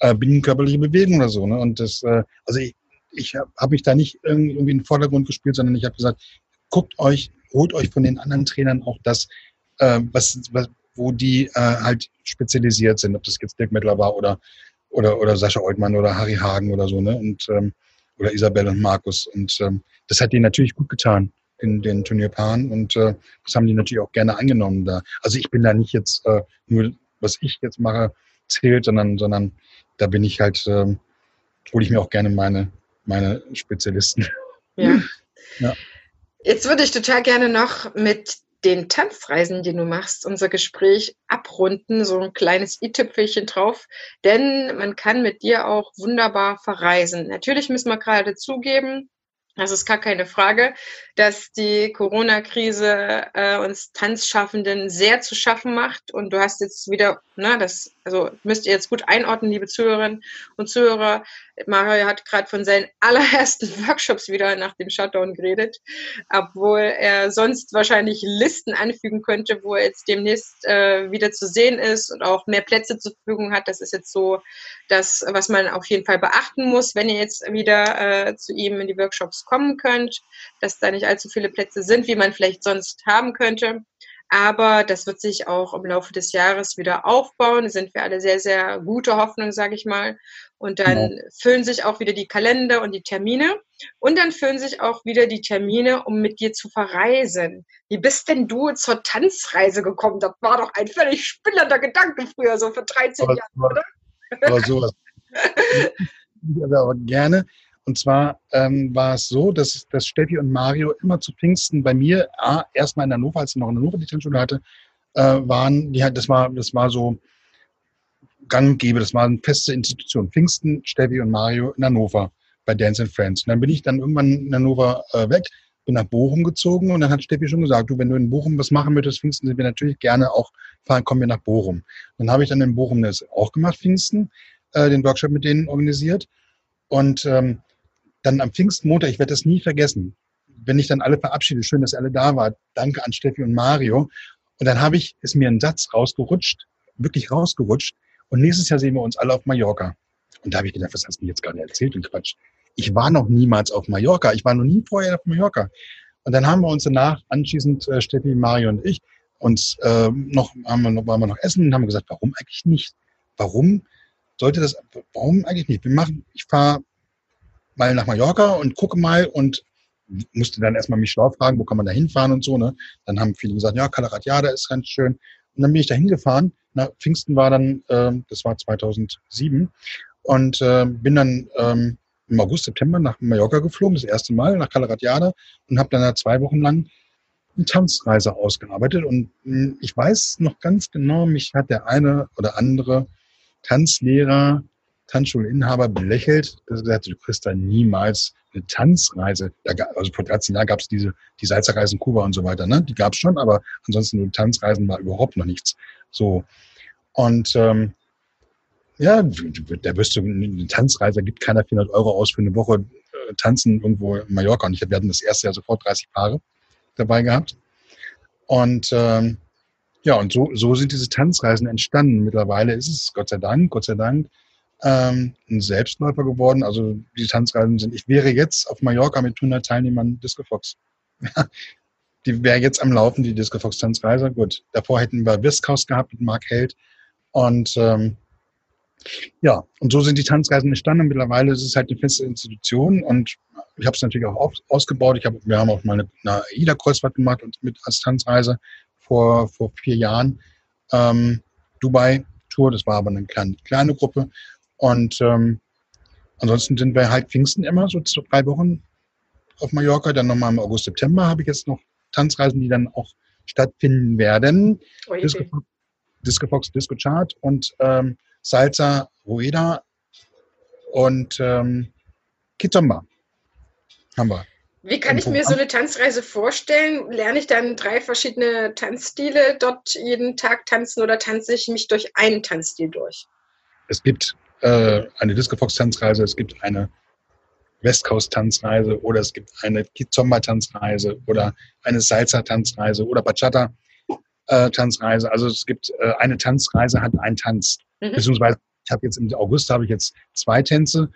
S2: Äh, binnenkörperliche Bewegung oder so, ne? Und das, äh, also ich, ich habe hab mich da nicht irgendwie in den Vordergrund gespielt, sondern ich habe gesagt, guckt euch, holt euch von den anderen Trainern auch das, äh, was, was, wo die äh, halt spezialisiert sind, ob das jetzt Dirk Mettler war oder, oder, oder Sascha Oltmann oder Harry Hagen oder so, ne? Und ähm, oder Isabel und Markus. Und ähm, das hat denen natürlich gut getan. den, den Turnierpaaren. Und äh, das haben die natürlich auch gerne angenommen da. Also ich bin da nicht jetzt äh, nur, was ich jetzt mache, zählt, sondern, sondern da bin ich halt, äh, hole ich mir auch gerne meine, meine Spezialisten.
S3: Ja. *laughs* ja. Jetzt würde ich total gerne noch mit den Tanzreisen, die du machst, unser Gespräch abrunden, so ein kleines i-Tüpfelchen drauf, denn man kann mit dir auch wunderbar verreisen. Natürlich müssen wir gerade zugeben, das ist gar keine Frage, dass die Corona-Krise äh, uns Tanzschaffenden sehr zu schaffen macht. Und du hast jetzt wieder, ne, das, also müsst ihr jetzt gut einordnen, liebe Zuhörerinnen und Zuhörer. Mario hat gerade von seinen *laughs* allerersten Workshops wieder nach dem Shutdown geredet, obwohl er sonst wahrscheinlich Listen anfügen könnte, wo er jetzt demnächst äh, wieder zu sehen ist und auch mehr Plätze zur Verfügung hat. Das ist jetzt so das, was man auf jeden Fall beachten muss, wenn ihr jetzt wieder äh, zu ihm in die Workshops kommen könnt, dass da nicht allzu viele Plätze sind, wie man vielleicht sonst haben könnte. Aber das wird sich auch im Laufe des Jahres wieder aufbauen. Da sind wir alle sehr, sehr gute Hoffnung, sage ich mal. Und dann ja. füllen sich auch wieder die Kalender und die Termine. Und dann füllen sich auch wieder die Termine, um mit dir zu verreisen. Wie bist denn du zur Tanzreise gekommen? Das war doch ein völlig spinnernder Gedanke früher, so vor 13 aber, Jahren, oder?
S2: Aber sowas. *laughs* aber gerne. Und zwar ähm, war es so, dass, dass Steffi und Mario immer zu Pfingsten bei mir, A, erstmal in Hannover, als ich noch in Hannover die Tanzschule hatte, äh, waren, die, das war, das war so gang und das war eine feste Institution. Pfingsten, Steffi und Mario in Hannover bei Dance and Friends. Und dann bin ich dann irgendwann in Hannover äh, weg, bin nach Bochum gezogen und dann hat Steffi schon gesagt, du, wenn du in Bochum was machen möchtest, Pfingsten sind wir natürlich gerne auch fahren, kommen wir nach Bochum. Dann habe ich dann in Bochum das auch gemacht, Pfingsten, äh, den Workshop mit denen organisiert. Und ähm, dann am Pfingstmontag, ich werde das nie vergessen, wenn ich dann alle verabschiede, schön, dass ihr alle da wart, danke an Steffi und Mario. Und dann habe ich, ist mir ein Satz rausgerutscht, wirklich rausgerutscht. Und nächstes Jahr sehen wir uns alle auf Mallorca. Und da habe ich gedacht, was hast du mir jetzt gerade erzählt und Quatsch. Ich war noch niemals auf Mallorca. Ich war noch nie vorher auf Mallorca. Und dann haben wir uns danach anschließend, äh, Steffi, Mario und ich, uns äh, noch, haben wir noch, waren wir noch essen und haben gesagt, warum eigentlich nicht? Warum sollte das, warum eigentlich nicht? Wir machen, ich fahre mal nach Mallorca und gucke mal und musste dann erstmal mich schlau fragen, wo kann man da hinfahren und so. Ne? Dann haben viele gesagt, ja, Calaratiada ist ganz schön. Und dann bin ich da hingefahren. Na, Pfingsten war dann, äh, das war 2007. Und äh, bin dann ähm, im August, September nach Mallorca geflogen, das erste Mal nach Calaratiada und habe dann da zwei Wochen lang eine Tanzreise ausgearbeitet. Und mh, hm, ich weiß noch ganz genau, mich hat der eine oder andere Tanzlehrer Tanzschulinhaber belächelt, er gesagt du kriegst da niemals eine Tanzreise. also vor 13 Jahren gab es diese, die Salzerreisen Kuba und so weiter, ne? Die gab es schon, aber ansonsten nur Tanzreisen war überhaupt noch nichts. So. Und ähm, ja, da wirst du eine Tanzreise, gibt keiner 400 Euro aus für eine Woche äh, tanzen irgendwo in Mallorca. Und ich, hatten das erste Jahr sofort 30 Paare dabei gehabt. Und ähm, ja, und so, so sind diese Tanzreisen entstanden. Mittlerweile ist es, Gott sei Dank, Gott sei Dank, ähm, ein Selbstläufer geworden. Also die Tanzreisen sind, ich wäre jetzt auf Mallorca mit 100 Teilnehmern Disco Fox. *laughs* die wäre jetzt am Laufen, die Disco Fox Tanzreise. Gut, davor hätten wir Viscaus gehabt mit Mark Held. Und ähm, ja, und so sind die Tanzreisen entstanden. Mittlerweile ist es halt eine feste Institution und ich habe es natürlich auch ausgebaut. Ich hab, wir haben auch mal eine, eine AIDA-Kreuzfahrt gemacht und mit als Tanzreise vor, vor vier Jahren. Ähm, Dubai Tour, das war aber eine kleine, kleine Gruppe. Und ähm, ansonsten sind wir halt Pfingsten immer, so drei Wochen auf Mallorca. Dann nochmal im August, September habe ich jetzt noch Tanzreisen, die dann auch stattfinden werden. Oh, Disco, Disco Fox, Disco Chart und ähm, Salsa Rueda und ähm, Kizomba haben wir.
S3: Wie kann ich mir so eine Tanzreise vorstellen? Lerne ich dann drei verschiedene Tanzstile dort jeden Tag tanzen oder tanze ich mich durch einen Tanzstil durch?
S2: Es gibt äh, eine Disco Fox Tanzreise, es gibt eine West Coast Tanzreise oder es gibt eine Kizomba Tanzreise oder eine Salsa Tanzreise oder Bachata Tanzreise. Also es gibt äh, eine Tanzreise hat einen Tanz. Mhm. Beziehungsweise ich habe jetzt im August habe ich jetzt zwei Tänze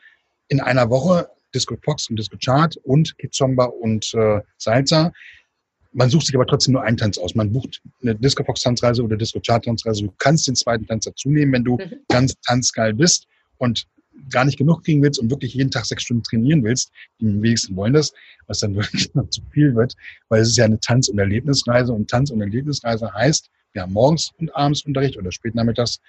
S2: in einer Woche Disco Fox und Disco Chart und Kizomba und äh, Salsa. Man sucht sich aber trotzdem nur einen Tanz aus. Man bucht eine Disco Fox Tanzreise oder Disco Chart Tanzreise. Du kannst den zweiten Tanz dazu nehmen, wenn du mhm. ganz tanzgeil bist. Und gar nicht genug kriegen willst und wirklich jeden Tag sechs Stunden trainieren willst, die wenigsten wollen das, was dann *laughs* wirklich noch zu viel wird, weil es ist ja eine Tanz- und Erlebnisreise und Tanz- und Erlebnisreise heißt, wir haben morgens und abends Unterricht oder spät nachmittags,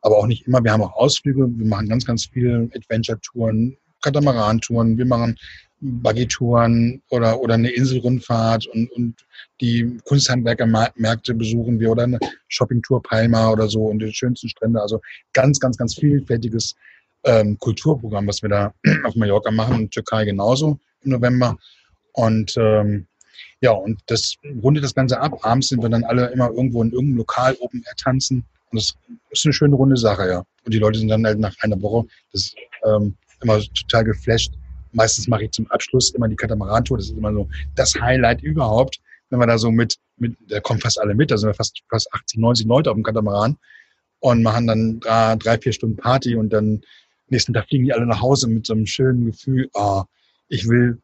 S2: aber auch nicht immer. Wir haben auch Ausflüge, wir machen ganz, ganz viele Adventure-Touren, Katamaran-Touren, wir machen Buggy-Touren oder, oder eine Inselrundfahrt und, und die Kunsthandwerkermärkte besuchen wir oder eine Shoppingtour Palma oder so und die schönsten Strände. Also ganz, ganz, ganz vielfältiges ähm, Kulturprogramm, was wir da *clears throat* auf Mallorca machen und Türkei genauso im November. Und ähm, ja, und das rundet das Ganze ab. Abends sind wir dann alle immer irgendwo in irgendeinem Lokal Open Air tanzen. Und das ist eine schöne runde Sache, ja. Und die Leute sind dann halt nach einer Woche das ähm, immer total geflasht. Meistens mache ich zum Abschluss immer die Katamaran-Tour. Das ist immer so das Highlight überhaupt, wenn wir da so mit, mit, da kommen fast alle mit, da sind wir fast, fast 80, 90 Leute auf dem Katamaran und machen dann drei, vier Stunden Party und dann nächsten Tag fliegen die alle nach Hause mit so einem schönen Gefühl, oh, ich will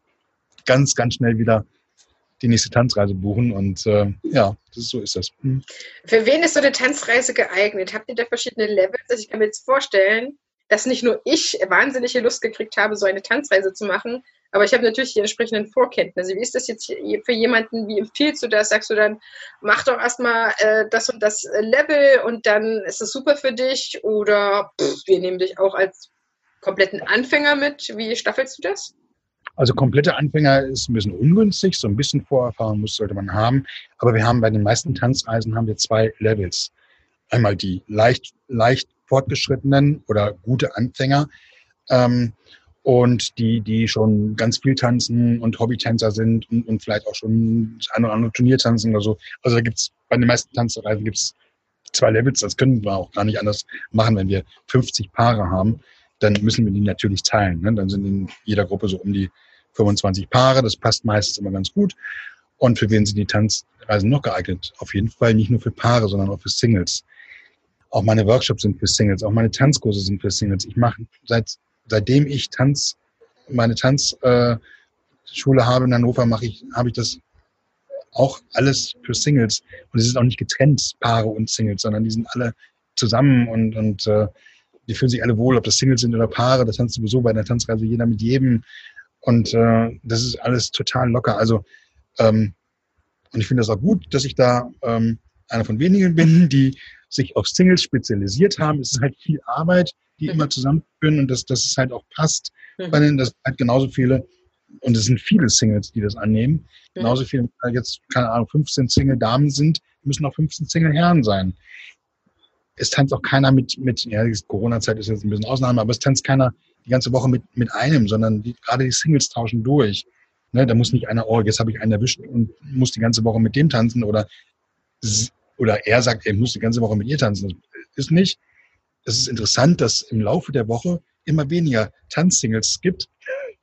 S2: ganz, ganz schnell wieder die nächste Tanzreise buchen und äh, ja, ist, so ist das. Hm.
S3: Für wen ist so eine Tanzreise geeignet? Habt ihr da verschiedene Levels? Also ich kann mir jetzt vorstellen, dass nicht nur ich wahnsinnige Lust gekriegt habe, so eine Tanzreise zu machen, aber ich habe natürlich die entsprechenden Vorkenntnisse. Wie ist das jetzt für jemanden? Wie empfiehlst du das? Sagst du dann, mach doch erstmal äh, das und das Level und dann ist es super für dich? Oder pff, wir nehmen dich auch als kompletten Anfänger mit? Wie staffelst du das?
S2: Also komplette Anfänger ist ein bisschen ungünstig, so ein bisschen Vorerfahrung muss, sollte man haben. Aber wir haben bei den meisten Tanzreisen haben wir zwei Levels. Einmal die leicht, leicht fortgeschrittenen oder gute Anfänger ähm, und die, die schon ganz viel tanzen und Hobbytänzer sind und, und vielleicht auch schon das eine oder andere Turnier tanzen oder so. Also da gibt's bei den meisten Tanzreisen gibt's zwei Levels. Das können wir auch gar nicht anders machen, wenn wir 50 Paare haben dann müssen wir die natürlich teilen. Ne? Dann sind in jeder Gruppe so um die 25 Paare. Das passt meistens immer ganz gut. Und für wen sind die Tanzreisen noch geeignet? Auf jeden Fall nicht nur für Paare, sondern auch für Singles. Auch meine Workshops sind für Singles, auch meine Tanzkurse sind für Singles. Ich mache seit seitdem ich Tanz meine Tanzschule äh, habe in Hannover, mache ich habe ich das auch alles für Singles und es ist auch nicht getrennt Paare und Singles, sondern die sind alle zusammen und und äh, die fühlen sich alle wohl, ob das Singles sind oder Paare. Das tanzt sowieso bei einer Tanzreise jeder mit jedem. Und äh, das ist alles total locker. Also, ähm, und ich finde das auch gut, dass ich da ähm, einer von wenigen bin, die sich auf Singles spezialisiert haben. Es ist halt viel Arbeit, die mhm. immer zusammenführen und dass, dass es halt auch passt. Mhm. Bei denen, das halt genauso viele, und es sind viele Singles, die das annehmen. Mhm. Genauso viele, jetzt, keine Ahnung, 15 Single-Damen sind, müssen auch 15 Single-Herren sein es tanzt auch keiner mit, mit ja, die Corona-Zeit ist jetzt ein bisschen Ausnahme, aber es tanzt keiner die ganze Woche mit, mit einem, sondern die, gerade die Singles tauschen durch. Ne, da muss nicht einer, oh, jetzt habe ich einen erwischt und muss die ganze Woche mit dem tanzen oder, oder er sagt, er muss die ganze Woche mit ihr tanzen. Das ist nicht. Es ist interessant, dass im Laufe der Woche immer weniger Tanzsingles gibt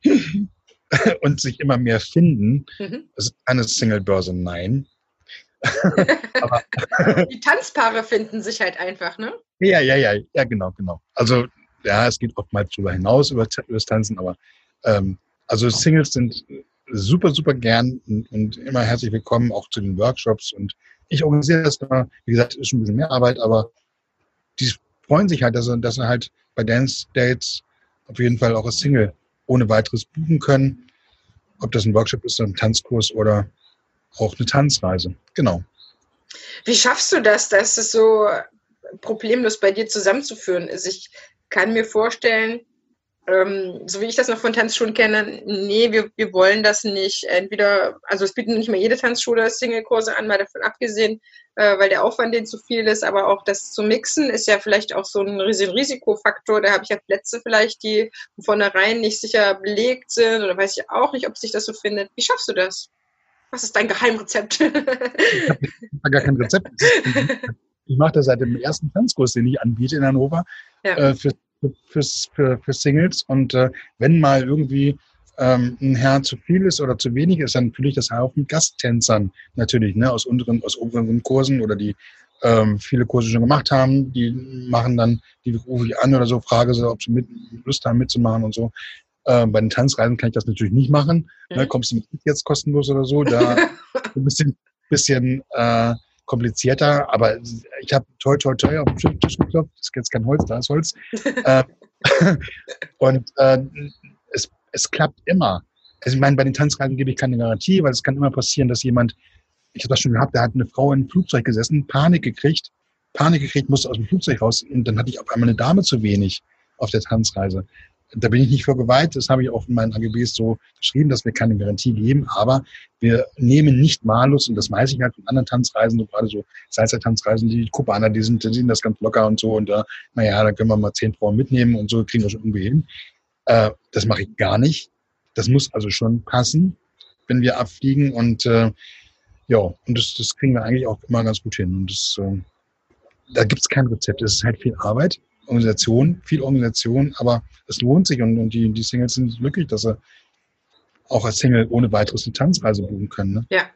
S2: *laughs* und sich immer mehr finden. Mhm. Das ist keine Single-Börse, nein. *laughs*
S3: die Tanzpaare finden sich halt einfach, ne?
S2: Ja, ja, ja, ja, genau, genau. Also ja, es geht oftmals darüber hinaus über, über das Tanzen, aber ähm, also Singles sind super, super gern und, und, immer herzlich willkommen auch zu den Workshops und ich organisiere das da. Wie gesagt, ist ein bisschen mehr Arbeit, aber die freuen sich halt, dass sie, dass sie halt bei Dance Dates auf jeden Fall auch als Single ohne weiteres buchen können. Ob das ein Workshop ist, ein Tanzkurs oder auch eine Tanzreise. Genau.
S3: Wie schaffst du das, dass es so problemlos bei dir zusammenzuführen ist? Ich kann mir vorstellen, ähm, so wie ich das noch von Tanzschulen kenne, nee, wir, wir wollen das nicht. Entweder, also es bieten nicht mehr jede Tanzschule Single-Kurse an, mal davon abgesehen, äh, weil der Aufwand denen zu viel ist, aber auch das zu mixen ist ja vielleicht auch so ein Risikofaktor. Da habe ich ja Plätze vielleicht, die von vornherein nicht sicher belegt sind oder weiß ich auch nicht, ob sich das so findet. Wie schaffst du das? Was ist dein Geheimrezept? *laughs* ich
S2: habe gar kein Rezept. Ich mache das seit dem ersten Tanzkurs, den ich anbiete in Hannover, ja. äh, für, für, für, für, Singles. Und äh, wenn mal irgendwie ähm, ein Herr zu viel ist oder zu wenig ist, dann fülle ich das auf mit Gasttänzern natürlich, ne, aus unteren, aus oberen Kursen oder die ähm, viele Kurse schon gemacht haben, die machen dann, die rufe ich an oder so, frage sie, ob sie mit, Lust haben mitzumachen und so. Äh, bei den Tanzreisen kann ich das natürlich nicht machen. Ne, mhm. Ne, kommst du mit jetzt kostenlos oder so? Da *laughs* ein bisschen, bisschen äh, komplizierter, aber ich habe toi toi toi auf den Tisch geklopft. Das ist jetzt kein Holz, da ist Holz. *laughs* äh, *laughs* und äh, es, es klappt immer. Also ich meine, bei den Tanzreisen gebe ich keine Garantie, weil es kann immer passieren, dass jemand, ich habe das schon gehabt, da hat eine Frau in einem Flugzeug gesessen, Panik gekriegt, Panik gekriegt, musste aus dem Flugzeug raus und dann hatte ich auf einmal eine Dame zu wenig auf der Tanzreise. Da bin ich nicht für geweiht, das habe ich auch in meinen AGBs so geschrieben, dass wir keine Garantie geben, aber wir nehmen nicht malus, und das weiß ich halt von anderen Tanzreisen, so gerade so Salsa-Tanzreisen, die Kubaner, die sind, die sind das ganz locker und so, und da, naja, da können wir mal zehn Frauen mitnehmen und so kriegen wir schon irgendwie hin. Äh, das mache ich gar nicht. Das muss also schon passen, wenn wir abfliegen und äh, ja, und das, das kriegen wir eigentlich auch immer ganz gut hin. Und das, äh, da gibt es kein Rezept. Es ist halt viel Arbeit, Organisation, viel Organisation, aber es lohnt sich und, und die, die Singles sind glücklich, dass sie auch als Single ohne weiteres eine Tanzreise buchen können. Ne?
S3: Ja.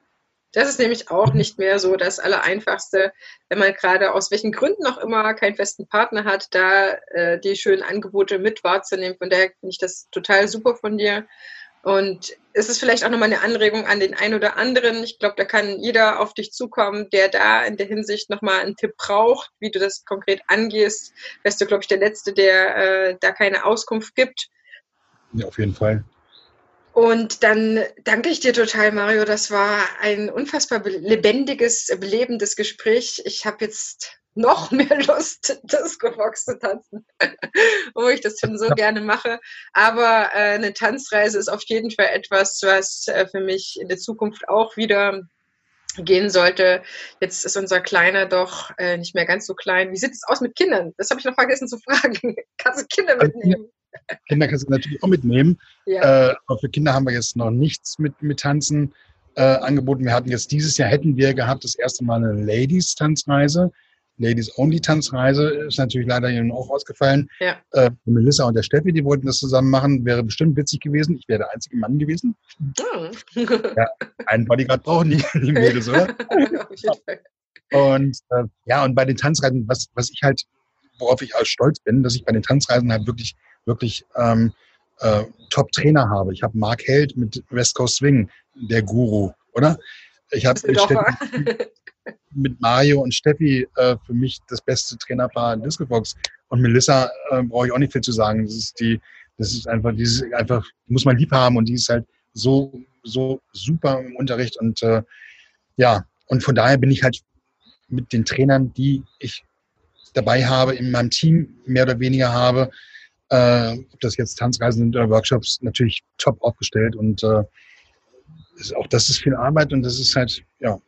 S3: Das ist nämlich auch nicht mehr so das Allereinfachste, wenn man gerade aus welchen Gründen auch immer keinen festen Partner hat, da äh, die schönen Angebote mit wahrzunehmen. Von daher finde ich das total super von dir. Und es ist vielleicht auch nochmal eine Anregung an den einen oder anderen. Ich glaube, da kann jeder auf dich zukommen, der da in der Hinsicht nochmal einen Tipp braucht, wie du das konkret angehst. Wärst du, glaube ich, der Letzte, der äh, da keine Auskunft gibt.
S2: Ja, auf jeden Fall.
S3: Und dann danke ich dir total, Mario. Das war ein unfassbar lebendiges, belebendes Gespräch. Ich habe jetzt noch mehr Lust, Disco Fox zu tanzen, *laughs* wo ich das schon so gerne mache. Aber äh, eine Tanzreise ist auf jeden Fall etwas, was äh, für mich in der Zukunft auch wieder gehen sollte. Jetzt ist unser Kleiner doch äh, nicht mehr ganz so klein. Wie sieht es aus mit Kindern? Das habe ich noch vergessen zu fragen. *laughs* Kannst du Kinder also, mitnehmen?
S2: Kinder kannst du natürlich auch mitnehmen. Ja. Äh, aber für Kinder haben wir jetzt noch nichts mit, mit Tanzen äh, angeboten. Wir hatten jetzt dieses Jahr, hätten wir gehabt, das erste Mal eine Ladies-Tanzreise Ladies-Only-Tanzreise ist natürlich leider hier auch ausgefallen. Ja. Äh, Melissa und der Steffi, die wollten das zusammen machen, wäre bestimmt witzig gewesen. Ich wäre der einzige Mann gewesen. Oh. *laughs* ja, einen Bodyguard brauchen die, die Mädels, oder? *laughs* und äh, ja, und bei den Tanzreisen, was, was ich halt, worauf ich als stolz bin, dass ich bei den Tanzreisen halt wirklich, wirklich ähm, äh, Top-Trainer habe. Ich habe Mark Held mit West Coast Swing, der Guru, oder? Ich habe *laughs* mit Mario und Steffi äh, für mich das beste Trainerpaar in Discobox. Und Melissa äh, brauche ich auch nicht viel zu sagen. Das ist die, das ist einfach, dieses einfach, muss man lieb haben und die ist halt so, so super im Unterricht und äh, ja, und von daher bin ich halt mit den Trainern, die ich dabei habe, in meinem Team mehr oder weniger habe, äh, ob das jetzt Tanzreisen sind oder Workshops, natürlich top aufgestellt und äh, auch das ist viel Arbeit und das ist halt, ja,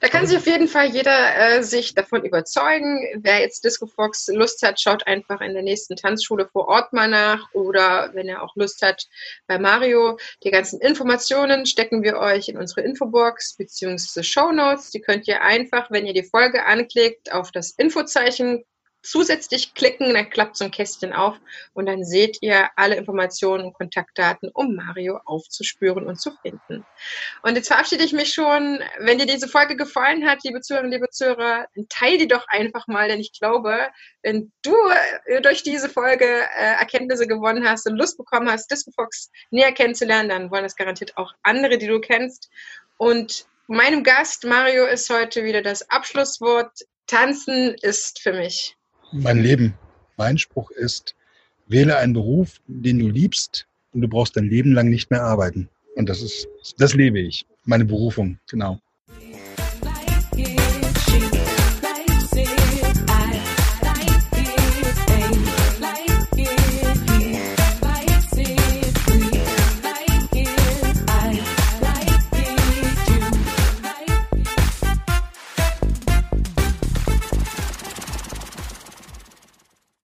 S3: da kann sich auf jeden Fall jeder äh, sich davon überzeugen. Wer jetzt Disco Fox Lust hat, schaut einfach in der nächsten Tanzschule vor Ort mal nach oder wenn er auch Lust hat bei Mario. Die ganzen Informationen stecken wir euch in unsere Infobox bzw. Show Notes. Die könnt ihr einfach, wenn ihr die Folge anklickt, auf das Infozeichen zusätzlich klicken, dann klappt so ein Kästchen auf und dann seht ihr alle Informationen und Kontaktdaten, um Mario aufzuspüren und zu finden. Und jetzt verabschiede ich mich schon. Wenn dir diese Folge gefallen hat, liebe Zuhörerinnen, liebe Zuhörer, teile die doch einfach mal, denn ich glaube, wenn du äh, durch diese Folge äh, Erkenntnisse gewonnen hast und Lust bekommen hast, Discofox näher kennenzulernen, dann wollen das garantiert auch andere, die du kennst. Und meinem Gast Mario ist heute wieder das Abschlusswort. Tanzen ist für mich
S2: mein Leben. Mein Spruch ist, wähle einen Beruf, den du liebst und du brauchst dein Leben lang nicht mehr arbeiten. Und das ist, das lebe ich. Meine Berufung, genau.